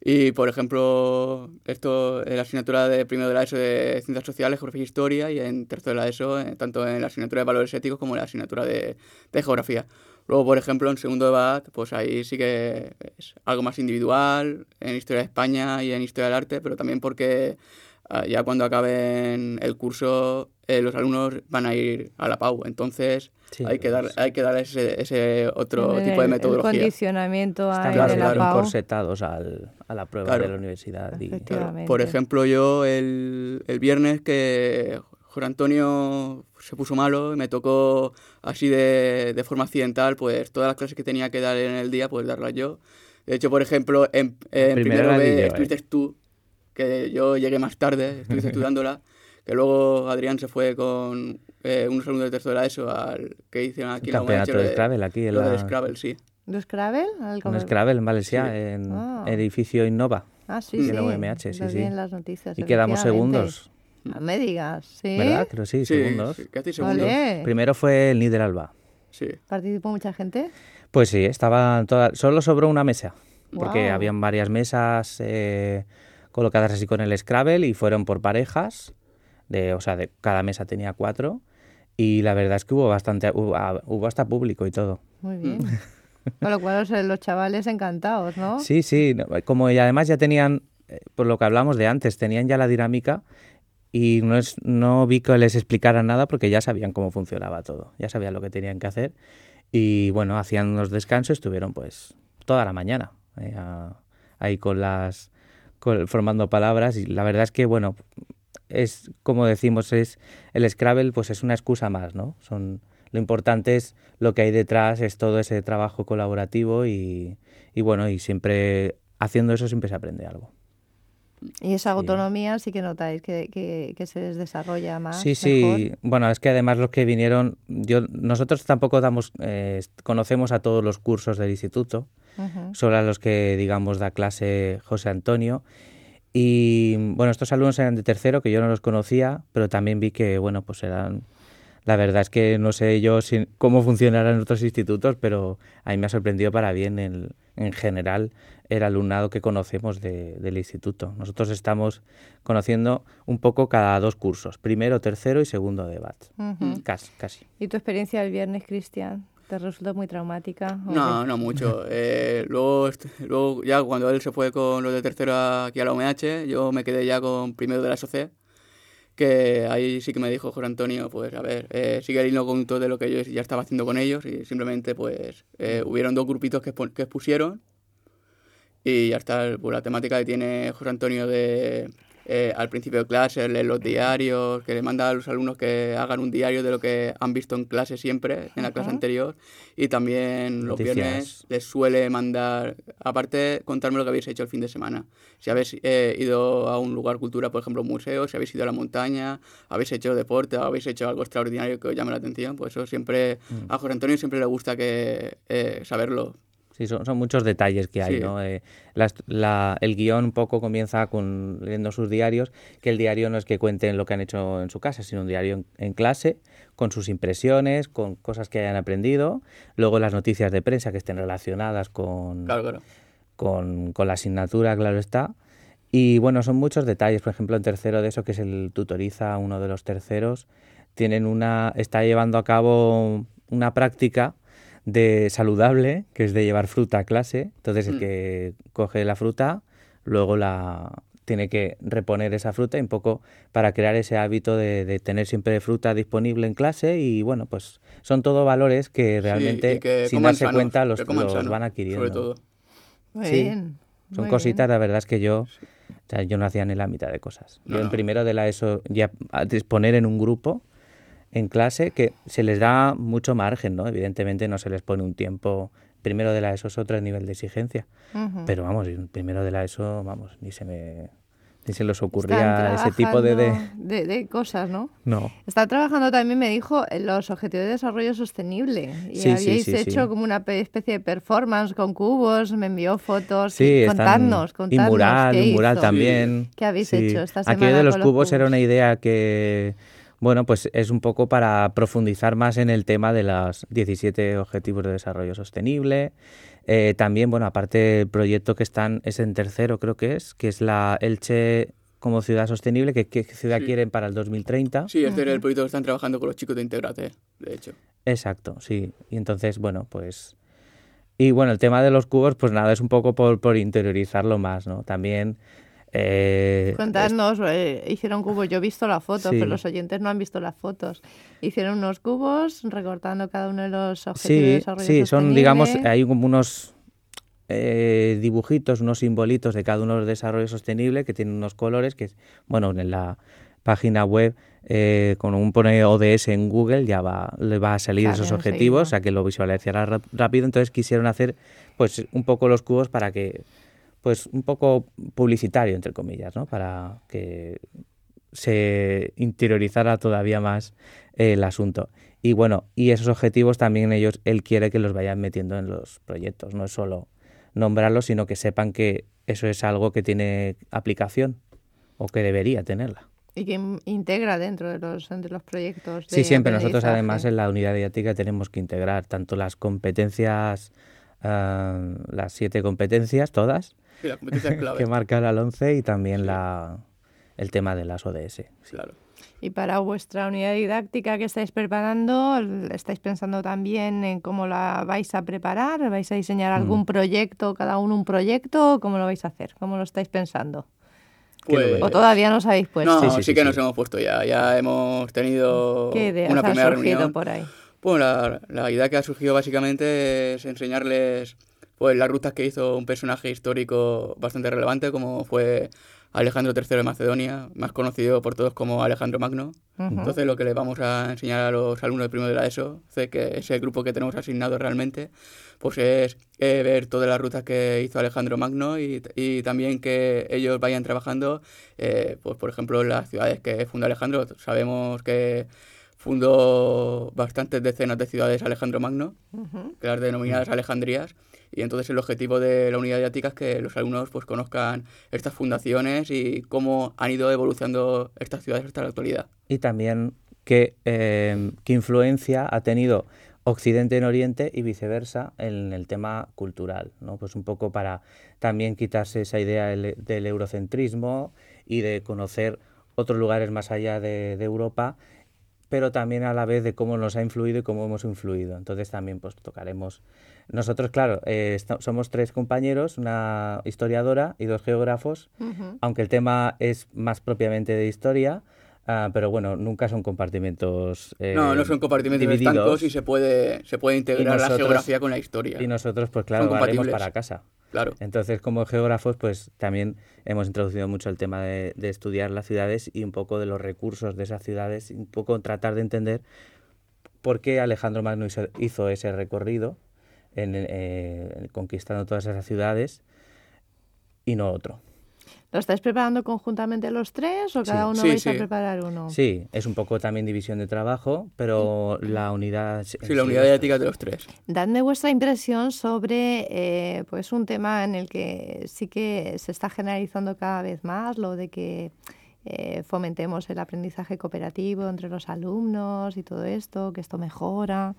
C: Y, por ejemplo, esto en la asignatura de primero de la ESO de Ciencias Sociales, Geografía e Historia, y en tercero de la ESO, eh, tanto en la asignatura de Valores Éticos como en la asignatura de, de Geografía. Luego, por ejemplo, en segundo de BAT, pues ahí sí que es algo más individual, en Historia de España y en Historia del Arte, pero también porque ah, ya cuando acaben el curso eh, los alumnos van a ir a la PAU, entonces
B: Sí,
C: hay, que dar,
B: pues-
C: hay que dar ese, ese otro
A: El-
C: tipo de
A: el
C: metodología.
A: condicionamiento ahí
B: Están
C: Claro, claro.
B: Al- a la prueba
C: Claro.
B: de la universidad. y-.
C: Por ejemplo, yo el, el viernes que Jorge Antonio se puso malo y me tocó así de, de forma accidental, pues todas las clases que tenía que dar en el día, pues darlas yo. De hecho, por ejemplo, en, en
B: Primero
C: primero B
B: yo, eh.
C: estuviste tú, que yo llegué más tarde, estuviste estudiándola, que luego Adrián se fue con eh, unos alumnos de tercero de la ESO al que hicieron aquí en la
B: campeonato
C: UMH,
B: de Scrabble aquí en
C: lo
B: la-
C: del Scrabble, sí.
A: ¿De Scrabble?
B: Un Scrabble en Valencia,
C: Sí.
B: en
A: Ah.
B: edificio Innova.
A: Ah, sí,
B: Sí, en la UMH, sí, sí.
A: las noticias.
B: Y quedamos segundos,
A: No me digas, ¿sí?
B: ¿verdad? Creo sí,
C: Sí,
B: segundos.
C: sí, casi segundos.
A: Ole.
B: Primero fue el Níder Alba.
C: Sí.
A: ¿Participó mucha gente?
B: Pues sí, estaba toda, solo sobró una mesa, porque
A: Guau.
B: habían varias mesas eh, colocadas así con el Scrabble y fueron por parejas, de, o sea, de cada mesa tenía cuatro y la verdad es que hubo bastante, hubo, hubo hasta público y todo.
A: Muy bien. Con lo cual, o sea, los chavales encantados, ¿no?
B: Sí, sí, como y además ya tenían, eh, por lo que hablamos de antes, tenían ya la dinámica y no, es, no vi que les explicara nada porque ya sabían cómo funcionaba todo, ya sabían lo que tenían que hacer y bueno, hacían los descansos, estuvieron pues toda la mañana eh, ahí con las, con- formando palabras y la verdad es que bueno, es como decimos, es el Scrabble pues es una excusa más, ¿no? Son, lo importante es lo que hay detrás, es todo ese trabajo colaborativo y, y bueno, y siempre haciendo eso siempre se aprende algo.
A: Y esa autonomía sí que notáis que, que, que se les desarrolla más.
B: Sí, sí.
A: mejor.
B: Bueno, es que además los que vinieron, yo, nosotros tampoco damos, eh, conocemos a todos los cursos del instituto, solo a los que, digamos, da clase José Antonio. Y bueno, estos alumnos eran de tercero, que yo no los conocía, pero también vi que, bueno, pues eran... La verdad es que no sé yo si- cómo funcionarán otros institutos, pero a mí me ha sorprendido para bien el- en general el alumnado que conocemos de- del instituto. Nosotros estamos conociendo un poco cada dos cursos, primero, tercero y segundo de BAT. Casi, casi.
A: ¿Y tu experiencia el viernes, Cristian? ¿Te resultó muy traumática?
C: No, no mucho. Eh, luego, luego, ya cuando él se fue con los de tercero aquí a la UMH, yo me quedé ya con primero de la SOC, que ahí sí que me dijo Jorge Antonio, pues a ver, eh, sigue el hilo conductor de lo que yo ya estaba haciendo con ellos y simplemente pues eh, hubieron dos grupitos que, que expusieron y ya está pues, la temática que tiene José Antonio de eh, al principio de clase, leer los diarios, que le manda a los alumnos que hagan un diario de lo que han visto en clase siempre, en la clase anterior. Y también los
B: Noticias.
C: viernes les suele mandar, aparte, contarme lo que habéis hecho el fin de semana. Si habéis eh, ido a un lugar cultura, por ejemplo, un museo, si habéis ido a la montaña, habéis hecho deporte, habéis hecho algo extraordinario que os llame la atención, pues eso siempre,
B: Mm.
C: a José Antonio siempre le gusta que eh, saberlo.
B: Sí, son, son muchos detalles que hay,
C: Sí.
B: ¿no? Eh, la- el guion un poco comienza con leyendo sus diarios, que el diario no es que cuenten lo que han hecho en su casa, sino un diario en, en clase, con sus impresiones, con cosas que hayan aprendido, luego las noticias de prensa que estén relacionadas con,
C: Claro, claro.
B: con, con la asignatura, claro está. Y bueno, son muchos detalles. Por ejemplo, en tercero de eso, que es el tutoriza, uno de los terceros, tienen una, está llevando a cabo una práctica de saludable, que es de llevar fruta a clase. Entonces el
C: Mm.
B: que coge la fruta, luego la tiene que reponer esa fruta y un poco para crear ese hábito de, de tener siempre fruta disponible en clase y bueno, pues son todo valores que realmente
C: que
B: sin darse cuenta los, los
C: sano,
B: van adquiriendo.
C: Sobre todo.
A: Muy
B: Sí,
A: bien.
B: Son
A: muy
B: cositas,
A: bien.
B: la verdad es que yo, o sea, yo no hacía ni la mitad de cosas.
C: No,
B: yo en
C: no.
B: primero de la ESO ya a disponer en un grupo, en clase, que se les da mucho margen, ¿no? Evidentemente no se les pone un tiempo. Primero de la ESO es otro nivel de exigencia.
A: Ujú.
B: Pero vamos, primero de la ESO, vamos, ni se me ni se les ocurría ese tipo de, de...
A: de- de cosas, ¿no?
B: No.
A: Está trabajando también, me dijo, en los objetivos de desarrollo sostenible. Y
B: Sí,
A: habíais
B: sí,
A: hecho
B: sí.
A: como una pe- especie de performance con cubos, me envió fotos.
B: Sí,
A: y-
B: están-
A: contadnos,
B: y
A: contadnos.
B: mural,
A: ¿qué
B: un mural
A: hizo?
B: también.
A: ¿Qué habéis hecho esta
B: Aquello
A: semana
B: de los
A: con
B: cubos era
A: cubos?
B: una idea que, bueno, pues es un poco para profundizar más en el tema de los 17 Objetivos de Desarrollo Sostenible. Eh, también, bueno, aparte el proyecto que están, es en tercero creo que es, que es la Elche como ciudad sostenible, que qué ciudad
C: Sí.
B: quieren para el 2030.
C: Sí, este era el proyecto que están trabajando con los chicos de Integrate, de hecho.
B: Exacto, sí. Y entonces, bueno, pues... Y bueno, el tema de los cubos, pues nada, es un poco por, por interiorizarlo más, ¿no? También... eh,
A: Contadnos, eh, hicieron cubos, yo he visto las fotos,
B: Sí.
A: pero los oyentes no han visto las fotos. Hicieron unos cubos recortando cada uno de los objetivos de
B: Sí,
A: desarrollo
B: sí, son, digamos, hay como unos eh, dibujitos, unos simbolitos de cada uno de los desarrollos sostenibles que tienen unos colores que, bueno, en la, página web, eh, con un pone ODS en Google, ya va, le va a salir esos
A: enseguida.
B: objetivos, o sea que lo visualizará rápido. Entonces quisieron hacer pues un poco los cubos para que, pues un poco publicitario, entre comillas, ¿no? Para que se interiorizara todavía más el asunto. Y bueno, y esos objetivos también ellos, él quiere que los vayan metiendo en los proyectos, no es solo nombrarlos, sino que sepan que eso es algo que tiene aplicación o que debería tenerla.
A: Y que in- integra dentro de los, de los proyectos.
B: Sí, siempre nosotros además en la unidad didáctica tenemos que integrar tanto las competencias, ah, las siete competencias, todas,
C: la competencia es clave.
B: que marca el 11 y también la, el tema de las ODS.
C: Claro.
A: Y para vuestra unidad didáctica que estáis preparando, ¿estáis pensando también en cómo la vais a preparar? ¿Vais a diseñar
B: Mm.
A: algún proyecto, cada uno un proyecto? ¿o ¿Cómo lo vais a hacer? ¿Cómo lo estáis pensando?
C: Pues,
A: ¿O todavía no os habéis puesto?
C: no,
B: Sí,
C: sí,
B: sí, sí,
C: que
B: sí.
C: nos hemos puesto ya. Ya hemos tenido
A: ¿Qué ideas
C: una primera
A: surgido
C: reunión.
A: por ahí?
C: Bueno, la, la idea que ha surgido básicamente es enseñarles pues, las rutas que hizo un personaje histórico bastante relevante, como fue Alejandro III de Macedonia, más conocido por todos como Alejandro Magno.
A: Ujú.
C: Entonces, lo que les vamos a enseñar a los alumnos de primero de la ESO, que es el grupo que tenemos asignado realmente, pues es eh, ver todas las rutas que hizo Alejandro Magno y, y también que ellos vayan trabajando, eh, pues por ejemplo, en las ciudades que fundó Alejandro. Sabemos que fundó bastantes decenas de ciudades Alejandro Magno,
A: Ujú.
C: que las denominadas Alejandrías, y entonces el objetivo de la unidad didáctica es que los alumnos pues conozcan estas fundaciones y cómo han ido evolucionando estas ciudades hasta la actualidad.
B: Y también qué, eh, qué influencia ha tenido Occidente en Oriente y viceversa en el tema cultural, ¿no? Pues un poco para también quitarse esa idea del, del eurocentrismo y de conocer otros lugares más allá de, de Europa, pero también a la vez de cómo nos ha influido y cómo hemos influido. Entonces también pues tocaremos. Nosotros, claro, eh, somos tres compañeros, una historiadora y dos geógrafos, aunque el tema es más propiamente de historia, ah, pero bueno, nunca son compartimentos eh,
C: no, no son compartimentos
B: divididos.
C: estancos y se puede, se puede integrar la geografía con la historia.
B: Y nosotros, pues claro, haremos para casa.
C: Claro.
B: Entonces, como geógrafos, pues también hemos introducido mucho el tema de, de estudiar las ciudades y un poco de los recursos de esas ciudades, y un poco tratar de entender por qué Alejandro Magno hizo, hizo ese recorrido en, eh, conquistando todas esas ciudades y no otro.
A: ¿Lo estáis preparando conjuntamente los tres o cada
B: Sí.
A: uno
C: Sí,
A: vais a
C: sí.
A: preparar uno?
B: Sí, es un poco también división de trabajo, pero la unidad...
C: Sí, la unidad didáctica es de los tres.
A: Dadme vuestra impresión sobre eh, pues un tema en el que sí que se está generalizando cada vez más, lo de que eh, fomentemos el aprendizaje cooperativo entre los alumnos y todo esto, que esto mejora.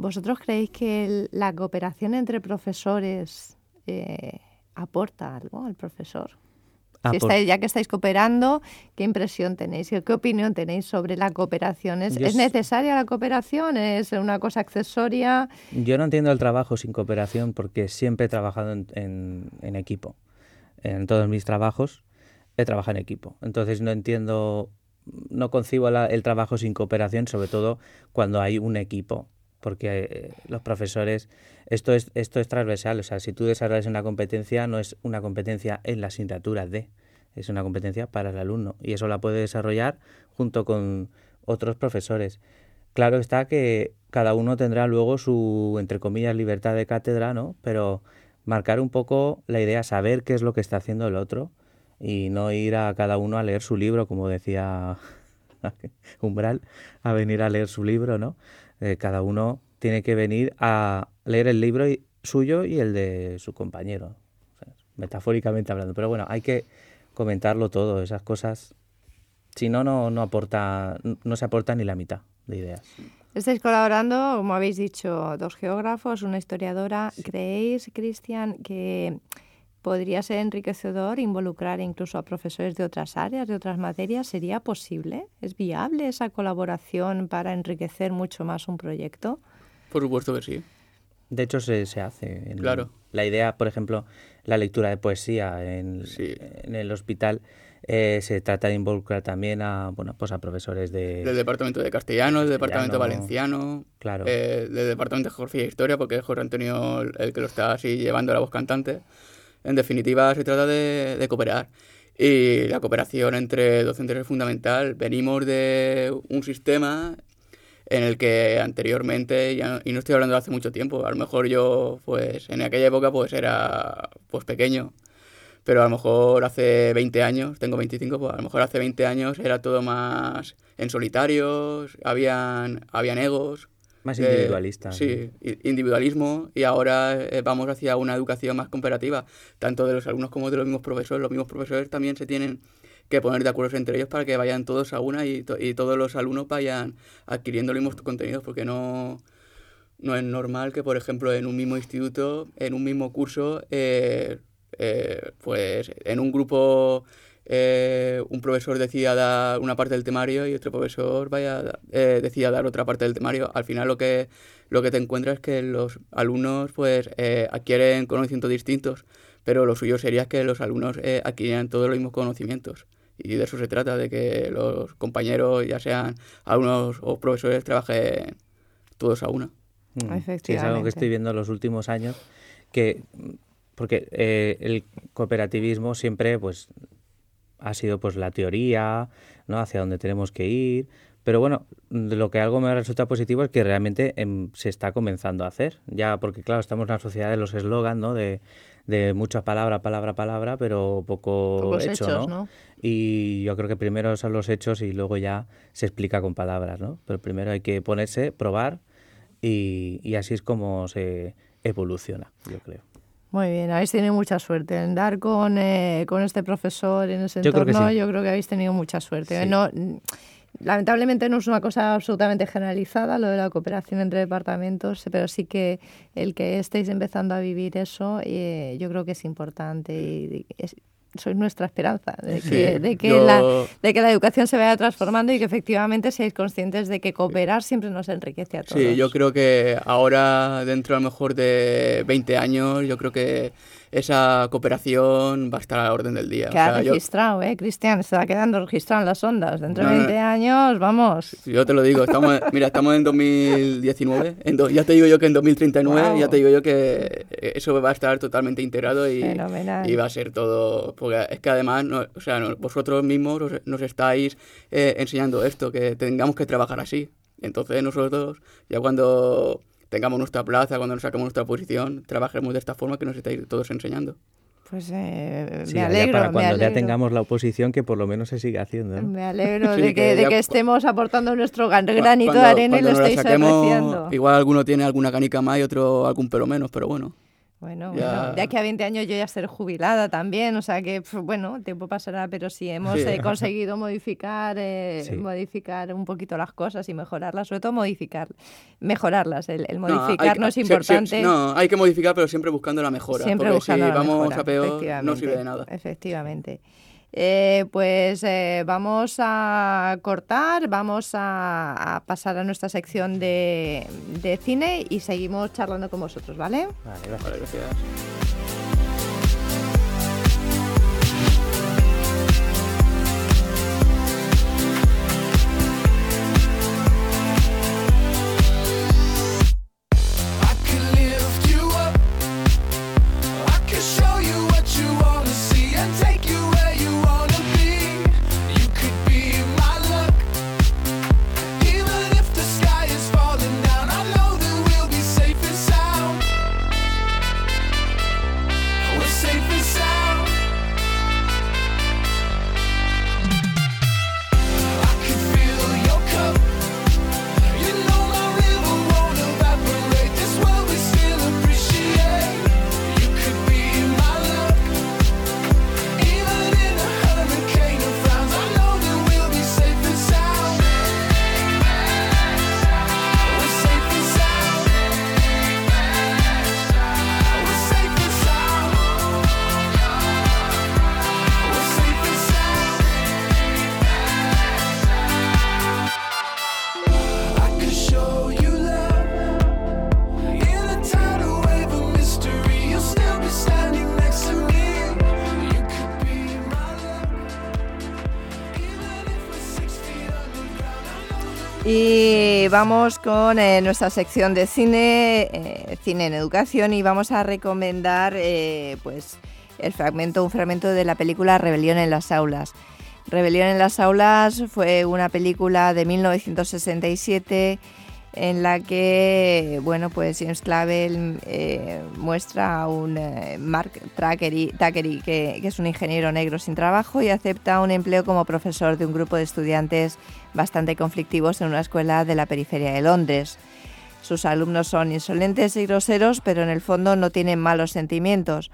A: ¿Vosotros creéis que el- la cooperación entre profesores eh, aporta algo al profesor?
B: Ah,
A: Si
B: por-
A: estáis- ya que estáis cooperando, ¿qué impresión tenéis? ¿Qué, opinión tenéis sobre la cooperación? ¿Es, ¿es necesaria la cooperación? ¿Es una cosa accesoria?
B: Yo no entiendo el trabajo sin cooperación porque siempre he trabajado en, en- en equipo. En todos mis trabajos he trabajado en equipo. Entonces no entiendo, no concibo la- el trabajo sin cooperación, sobre todo cuando hay un equipo. Porque eh, los profesores, esto es, esto es transversal. O sea, si tú desarrollas una competencia, no es una competencia en la asignatura de, es una competencia para el alumno. Y eso la puede desarrollar junto con otros profesores. Claro está que cada uno tendrá luego su, entre comillas, libertad de cátedra, ¿no? Pero marcar un poco la idea, saber qué es lo que está haciendo el otro y no ir a cada uno a leer su libro, como decía Umbral, a venir a leer su libro, ¿no? Eh, cada uno tiene que venir a leer el libro y- suyo y el de su compañero, o sea, metafóricamente hablando. Pero bueno, hay que comentarlo todo, esas cosas. Si no, no, no aporta, no se aporta ni la mitad de ideas.
A: Estáis colaborando, como habéis dicho, dos geógrafos, una historiadora. ¿Creéis, Cristian, que podría ser enriquecedor involucrar incluso a profesores de otras áreas, de otras materias? ¿Sería posible? ¿Es viable esa colaboración para enriquecer mucho más un proyecto?
C: Por supuesto que sí.
B: De hecho, se, se hace. En
C: Claro.
B: La idea, por ejemplo, la lectura de poesía en,
C: Sí.
B: en el hospital eh, se trata de involucrar también a, bueno, pues a profesores de...
C: Del departamento de castellano, del departamento valenciano,
B: Claro.
C: eh, del departamento de geografía e historia, porque es Jorge Antonio el el que lo está así llevando la voz cantante. En definitiva, se trata de, cooperar. Y la cooperación entre docentes es fundamental. Venimos de un sistema en el que anteriormente, y no estoy hablando de hace mucho tiempo, a lo mejor yo, pues en aquella época, pues era pues pequeño, pero a lo mejor hace 20 años, tengo 25, pues a lo mejor hace 20 años era todo más en solitarios, habían, habían egos.
B: Más
C: eh,
B: individualista.
C: sí, individualismo, y ahora eh, vamos hacia una educación más comparativa, tanto de los alumnos como de los mismos profesores. Los mismos profesores también se tienen que poner de acuerdo entre ellos para que vayan todos a una y, to- y todos los alumnos vayan adquiriendo los mismos contenidos, porque no, no es normal que, por ejemplo, en un mismo instituto, en un mismo curso, eh, eh, pues en un grupo eh, un profesor decida dar una parte del temario y otro profesor vaya eh, decida dar otra parte del temario. Al final lo que, lo que te encuentras es que los alumnos pues eh, adquieren conocimientos distintos, pero lo suyo sería que los alumnos eh, adquirieran todos los mismos conocimientos. Y de eso se trata, de que los compañeros, ya sean alumnos o profesores, trabajen todos a una.
B: Mm, Sí, es algo
A: Efectivamente.
B: que estoy viendo en los últimos años, que porque eh, el cooperativismo siempre pues ha sido pues la teoría, ¿no? hacia dónde tenemos que ir, pero bueno, lo que algo me resulta positivo es que realmente em, se está comenzando a hacer, ya porque claro, estamos en una sociedad de los eslogans, ¿no? De, de mucha palabra, palabra, palabra, pero poco
A: Pocos
B: hecho,
A: hechos,
B: ¿no?
A: ¿no?
B: Y yo creo que primero son los hechos y luego ya se explica con palabras, ¿no? Pero primero hay que ponerse, probar y, y así es como se evoluciona, yo creo.
A: Muy bien, habéis tenido mucha suerte en dar con, eh, con este profesor en ese
B: Yo creo
A: entorno.
B: que sí.
A: Yo creo que habéis tenido mucha suerte.
B: Sí.
A: No, lamentablemente no es una cosa absolutamente generalizada lo de la cooperación entre departamentos, pero sí que el que estéis empezando a vivir eso, eh, yo creo que es importante y es, sois nuestra esperanza de que, de, que
C: yo-
A: la, de que la educación se vaya transformando y que efectivamente seáis conscientes de que cooperar siempre nos enriquece a todos.
C: Sí, yo creo que ahora, dentro a lo mejor de 20 años, yo creo que esa cooperación va a estar a la orden del día. O
A: Queda
C: yo,
A: registrado, ¿eh, Cristian? Se va quedando registrado en las ondas. Dentro de
C: No, no.
A: 20 años, vamos.
C: yo te lo digo, estamos, mira, estamos en 2019, en do- ya te digo yo que en 2039,
A: Guau.
C: ya te digo yo que eso va a estar totalmente integrado y, va a ser todo, porque es que además, o sea, vosotros mismos os- nos estáis eh, enseñando esto, que tengamos que trabajar así. Entonces nosotros, ya cuando tengamos nuestra plaza, cuando nos saquemos nuestra posición, trabajemos de esta forma que nos estáis todos enseñando.
A: Pues eh,
B: Sí,
A: me
B: ya
A: alegro,
B: para
A: me
B: cuando ya
A: alegro.
B: tengamos la oposición que por lo menos se siga haciendo. ¿no?
A: Me alegro
C: Sí,
A: de que,
C: que
A: de
C: ya
A: que estemos aportando nuestro granito de arena y lo estáis
C: saquemos. Igual alguno tiene alguna canica más y otro algún pelo menos, pero bueno.
A: Bueno,
C: Ya.
A: bueno, de aquí a 20 años yo ya seré jubilada también, o sea que, bueno, el tiempo pasará, pero si hemos
C: Sí.
A: eh, conseguido modificar, eh,
B: Sí.
A: modificar un poquito las cosas y mejorarlas, sobre todo modificar, mejorarlas, el, el
C: No,
A: modificar no, es importante.
C: no, hay que modificar, pero siempre buscando la mejora.
A: Siempre
C: porque
A: buscando
C: si
A: la
C: vamos
A: mejora,
C: a peor, no sirve de nada.
A: Efectivamente. Eh, pues eh, vamos a cortar, vamos a, a pasar a nuestra sección de, de cine y seguimos charlando con vosotros, ¿vale?
B: Vale, gracias.
A: Vamos con eh, nuestra sección de cine, eh, cine en educación, y vamos a recomendar, eh, pues, el fragmento, un fragmento de la película Rebelión en las aulas. Rebelión en las aulas fue una película de 1967 en la que, bueno, pues James Clavel muestra a un Mark Thackeray, que, que es un ingeniero negro sin trabajo y acepta un empleo como profesor de un grupo de estudiantes bastante conflictivos en una escuela de la periferia de Londres. Sus alumnos son insolentes y groseros, pero en el fondo no tienen malos sentimientos.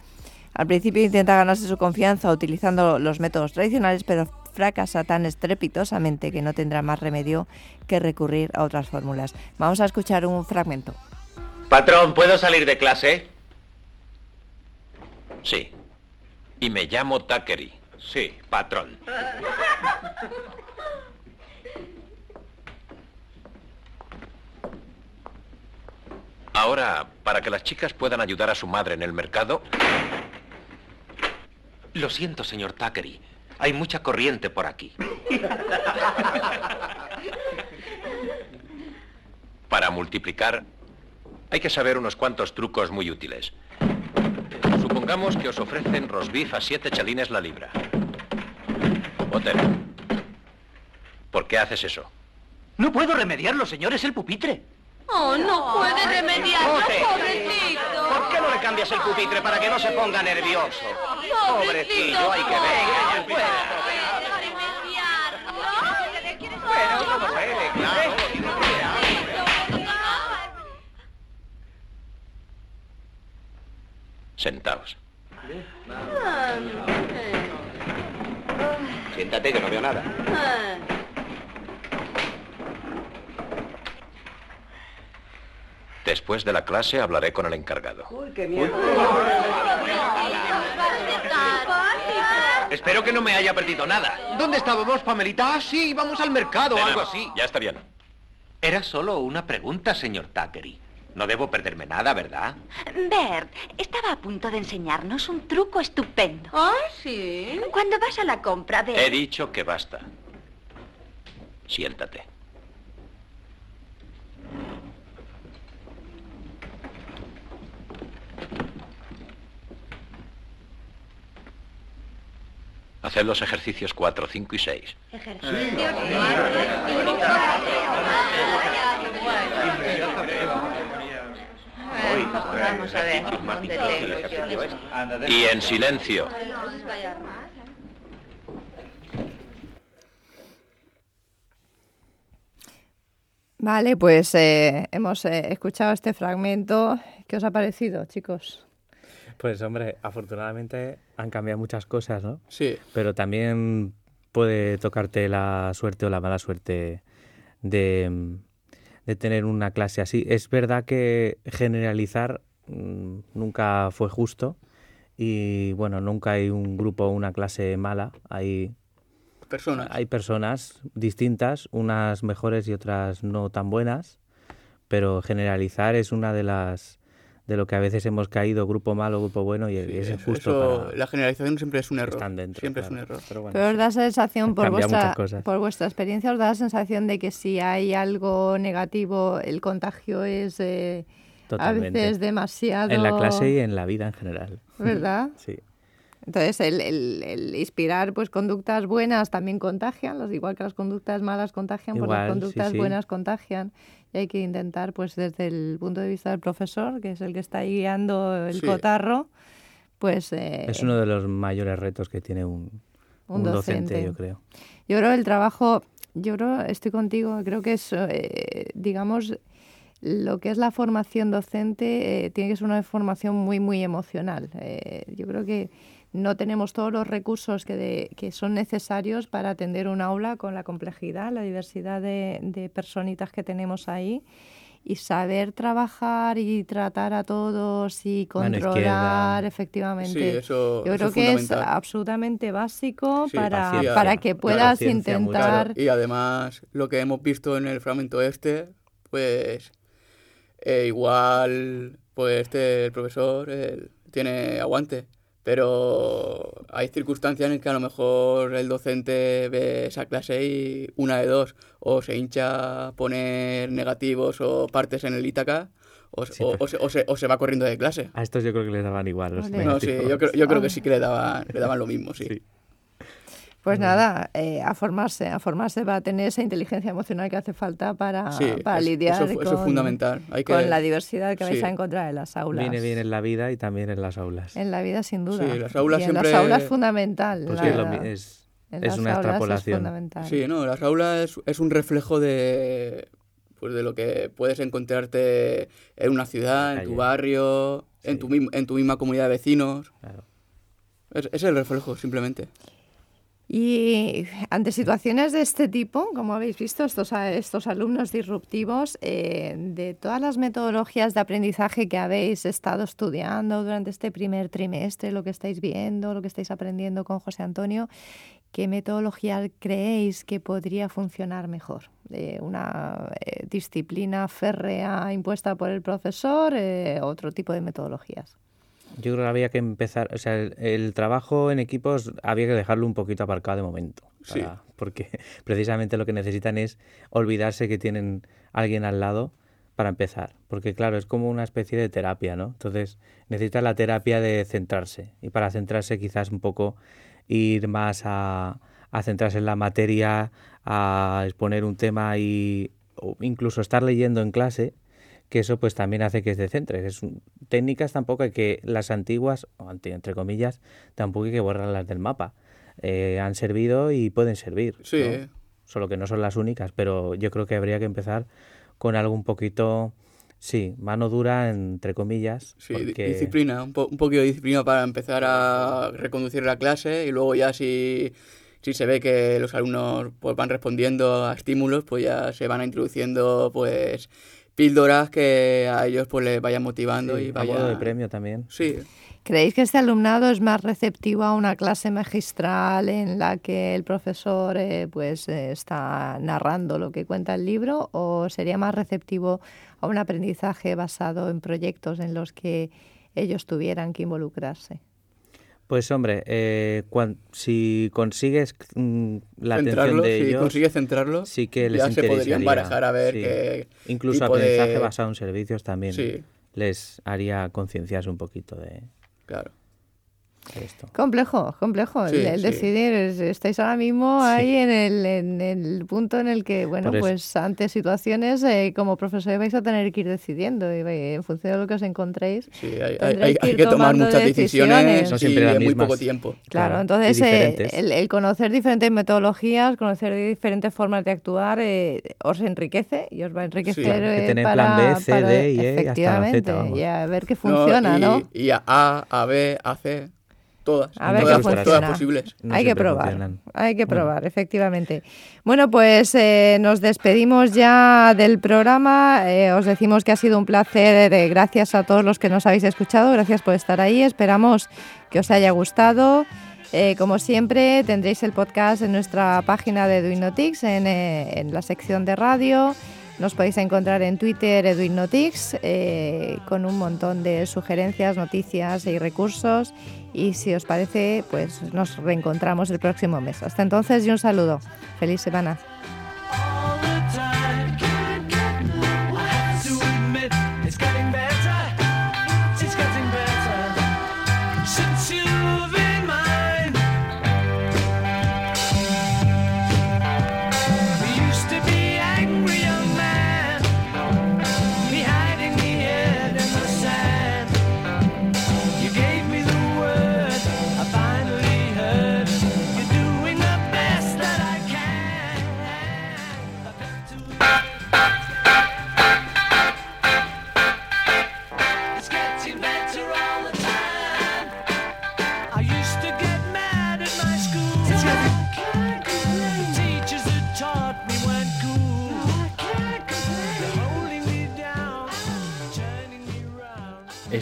A: Al principio intenta ganarse su confianza utilizando los métodos tradicionales, pero fracasa tan estrepitosamente que no tendrá más remedio que recurrir a otras fórmulas. Vamos a escuchar un fragmento.
D: Patrón, ¿puedo salir de clase? Sí. Y me llamo Thackeray. Sí, patrón. Ahora, para que las chicas puedan ayudar a su madre en el mercado... Lo siento, señor Thackeray. Hay mucha corriente por aquí. Para multiplicar, hay que saber unos cuantos trucos muy útiles. Supongamos que os ofrecen rosbif a siete chalines la libra. Otero, ¿por qué haces eso?
E: No puedo remediarlo, señor, es el pupitre.
F: Oh, no puede remediarlo, pobrecito.
D: ¿Por qué no le cambias el pupitre para que no se ponga nervioso? Pobrecillo, hay que ver.
F: puede
D: Bueno, no puede, claro. Sentaos. Siéntate, que no veo nada. Después de la clase hablaré con el encargado.
G: Espero que no me haya perdido nada. ¿Dónde estábamos, Pamelita? Ah, sí, vamos al mercado o algo así.
D: Ya está bien.
G: Era solo una pregunta, señor Thackeray. No debo perderme nada, ¿verdad?
F: Bert, estaba a punto de enseñarnos un truco estupendo.
H: ¿Ah, sí?
F: Cuando vas a la compra de...
D: He dicho que basta. Siéntate. Haced los ejercicios 4, 5 y 6.
H: Vamos a ver, ¿dónde tengo yo?
D: Y en silencio.
A: Vale, pues eh, hemos eh, escuchado este fragmento. ¿Qué os ha parecido, chicos?
B: Pues hombre, afortunadamente han cambiado muchas cosas, ¿no?
C: Sí.
B: Pero también puede tocarte la suerte o la mala suerte de, de tener una clase así. Es verdad que generalizar mm, nunca fue justo y bueno, nunca hay un grupo o una clase mala. Hay
C: Personas.
B: hay personas distintas, unas mejores y otras no tan buenas, pero generalizar es una de las de lo que a veces hemos caído, grupo malo, grupo bueno, y es
C: Eso-
B: injusto
C: eso-
B: para
C: La generalización siempre es un error.
B: están dentro,
C: siempre es un error.
B: Pero bueno,
A: Pero os da sensación, por vuestra, por vuestra experiencia, os da la sensación de que si hay algo negativo, el contagio es eh, a veces demasiado...
B: en la clase y en la vida en general.
A: ¿Verdad?
B: Sí.
A: Entonces, el, el- el inspirar pues conductas buenas también contagian, igual que las conductas malas contagian, pues las
B: Igual, sí,
A: conductas
B: sí.
A: buenas contagian. Y hay que intentar, pues desde el punto de vista del profesor, que es el que está ahí guiando el
C: Sí.
A: cotarro, pues... eh,
B: Es uno de los mayores retos que tiene un,
A: Un
B: un docente,
A: docente.
B: yo creo.
A: Yo creo el trabajo, yo creo, estoy contigo, creo que es, eh, digamos, lo que es la formación docente eh, tiene que ser una formación muy, muy emocional. Eh, yo creo que no tenemos todos los recursos que, de- que son necesarios para atender un aula con la complejidad, la diversidad de, de personitas que tenemos ahí. Y saber trabajar y tratar a todos y controlar efectivamente.
C: Sí, eso-
A: Yo
C: eso
A: creo
C: es
A: que es absolutamente básico
C: Sí,
A: para,
C: paciencia.
A: para que puedas intentar...
C: Y además, lo que hemos visto en el fragmento este, pues eh, igual, pues este, el profesor, tiene aguante. Pero hay circunstancias en que a lo mejor el docente ve esa clase y una de dos, o se hincha a poner negativos o partes en el Ítaca, o, o- o se, o se- o se va corriendo de clase.
B: A estos yo creo que les daban igual. Los.
C: No, sí, yo creo, yo creo que sí que le daban, le daban lo mismo, sí.
A: Pues nada, eh, a formarse, a formarse va a tener esa inteligencia emocional que hace falta para,
C: Sí,
A: para
C: es-
A: lidiar
C: eso fu- eso es
A: con,
C: fundamental. Hay que-
A: con la diversidad que vais a encontrar en las aulas.
B: Viene bien en la vida y también en las aulas.
A: En la vida, sin duda.
C: Sí, las aulas
A: y en
C: siempre-
A: las aulas fundamental.
B: Pues
A: la
B: sí, es, es,
A: En
B: es
A: las
B: una
A: aulas
B: extrapolación.
A: fundamental.
C: Sí, no, las aulas es, es un reflejo de, pues de lo que puedes encontrarte en una ciudad, en tu barrio, en, tu, en tu misma comunidad de vecinos.
B: Claro.
C: Es, es el reflejo, simplemente.
A: Y ante situaciones de este tipo, como habéis visto, estos, estos alumnos disruptivos, eh, de todas las metodologías de aprendizaje que habéis estado estudiando durante este primer trimestre, lo que estáis viendo, lo que estáis aprendiendo con José Antonio, ¿qué metodología creéis que podría funcionar mejor? Eh, ¿Una eh, disciplina férrea impuesta por el profesor? Eh, ¿Otro tipo de metodologías?
B: Yo creo que había que empezar, o sea, el, el trabajo en equipos había que dejarlo un poquito aparcado de momento.
C: Sí.
B: Porque precisamente lo que necesitan es olvidarse que tienen alguien al lado para empezar. Porque claro, es como una especie de terapia, ¿no? Entonces necesitan la terapia de centrarse. Y para centrarse quizás un poco ir más a, a centrarse en la materia, a exponer un tema y o incluso estar leyendo en clase que eso pues también hace que se centre. Es técnicas tampoco hay que las antiguas, o entre comillas, tampoco hay que borrarlas del mapa. Eh, han servido y pueden servir.
C: Sí.
B: ¿no? Solo que no son las únicas, pero yo creo que habría que empezar con algo un poquito, sí, mano dura, entre comillas.
C: Sí,
B: porque-
C: disciplina, un, po- un poquito de disciplina para empezar a reconducir la clase y luego ya si, si se ve que los alumnos pues, van respondiendo a estímulos, pues ya se van introduciendo pues píldoras que a ellos pues les vayan motivando
B: sí,
C: y
B: a
C: vayan...
B: modo de premio también.
C: Sí,
A: ¿Creéis que este alumnado es más receptivo a una clase magistral en la que el profesor eh, pues eh, está narrando lo que cuenta el libro o sería más receptivo a un aprendizaje basado en proyectos en los que ellos tuvieran que involucrarse?
B: Pues hombre, eh, cuan- si consigues mm, la atención
C: centrarlo,
B: de
C: si
B: ellos,
C: consigues centrarlo,
B: sí que les
C: ya se podrían barajar a ver
B: sí.
C: qué
B: Incluso
C: tipo de-
B: aprendizaje basado en servicios también
C: Sí.
B: les haría concienciarse un poquito de,
C: Claro.
B: Esto.
A: Complejo, complejo.
C: Sí,
A: el, el
C: sí.
A: decidir, es- estáis ahora mismo ahí en el, en el punto en el que, bueno, pues ante situaciones eh, como profesor vais a tener que ir decidiendo y en función de lo que os encontréis.
C: Sí, hay, hay-
A: que
C: hay
A: ir
C: que tomar muchas decisiones,
A: decisiones.
B: No siempre
C: en muy poco tiempo.
A: Claro,
B: Claro,
A: entonces eh, el, el conocer diferentes metodologías, conocer diferentes formas de actuar, eh, os enriquece y os va a enriquecer
B: que
A: eh,
B: tener
A: para,
B: plan B, C,
A: para-
B: D y E y hasta la
A: efectivamente,
B: Z, vamos.
A: y a ver qué funciona,
C: y,
A: ¿no?
C: Y a A, a B, a C, todas.
A: A ver
C: todas,
A: qué
C: todas
A: funciona.
C: posibles.
B: No
A: hay que probar,
B: funcionan.
A: hay que probar, efectivamente. Bueno, pues eh, nos despedimos ya del programa. Eh, os decimos que ha sido un placer. eh, gracias a todos los que nos habéis escuchado. Gracias por estar ahí. Esperamos que os haya gustado. Eh, como siempre, tendréis el podcast en nuestra página de Eduinotix, en, eh, en la sección de radio. Nos podéis encontrar en Twitter Eduinotix eh, con un montón de sugerencias, noticias y recursos. Y si os parece, pues nos reencontramos el próximo mes. Hasta entonces y un saludo. Feliz semana.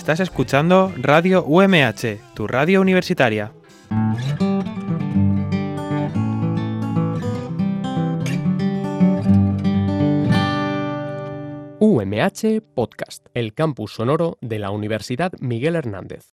I: Estás escuchando Radio UMH, tu radio universitaria.
J: UMH Podcast, el campus sonoro de la Universidad Miguel Hernández.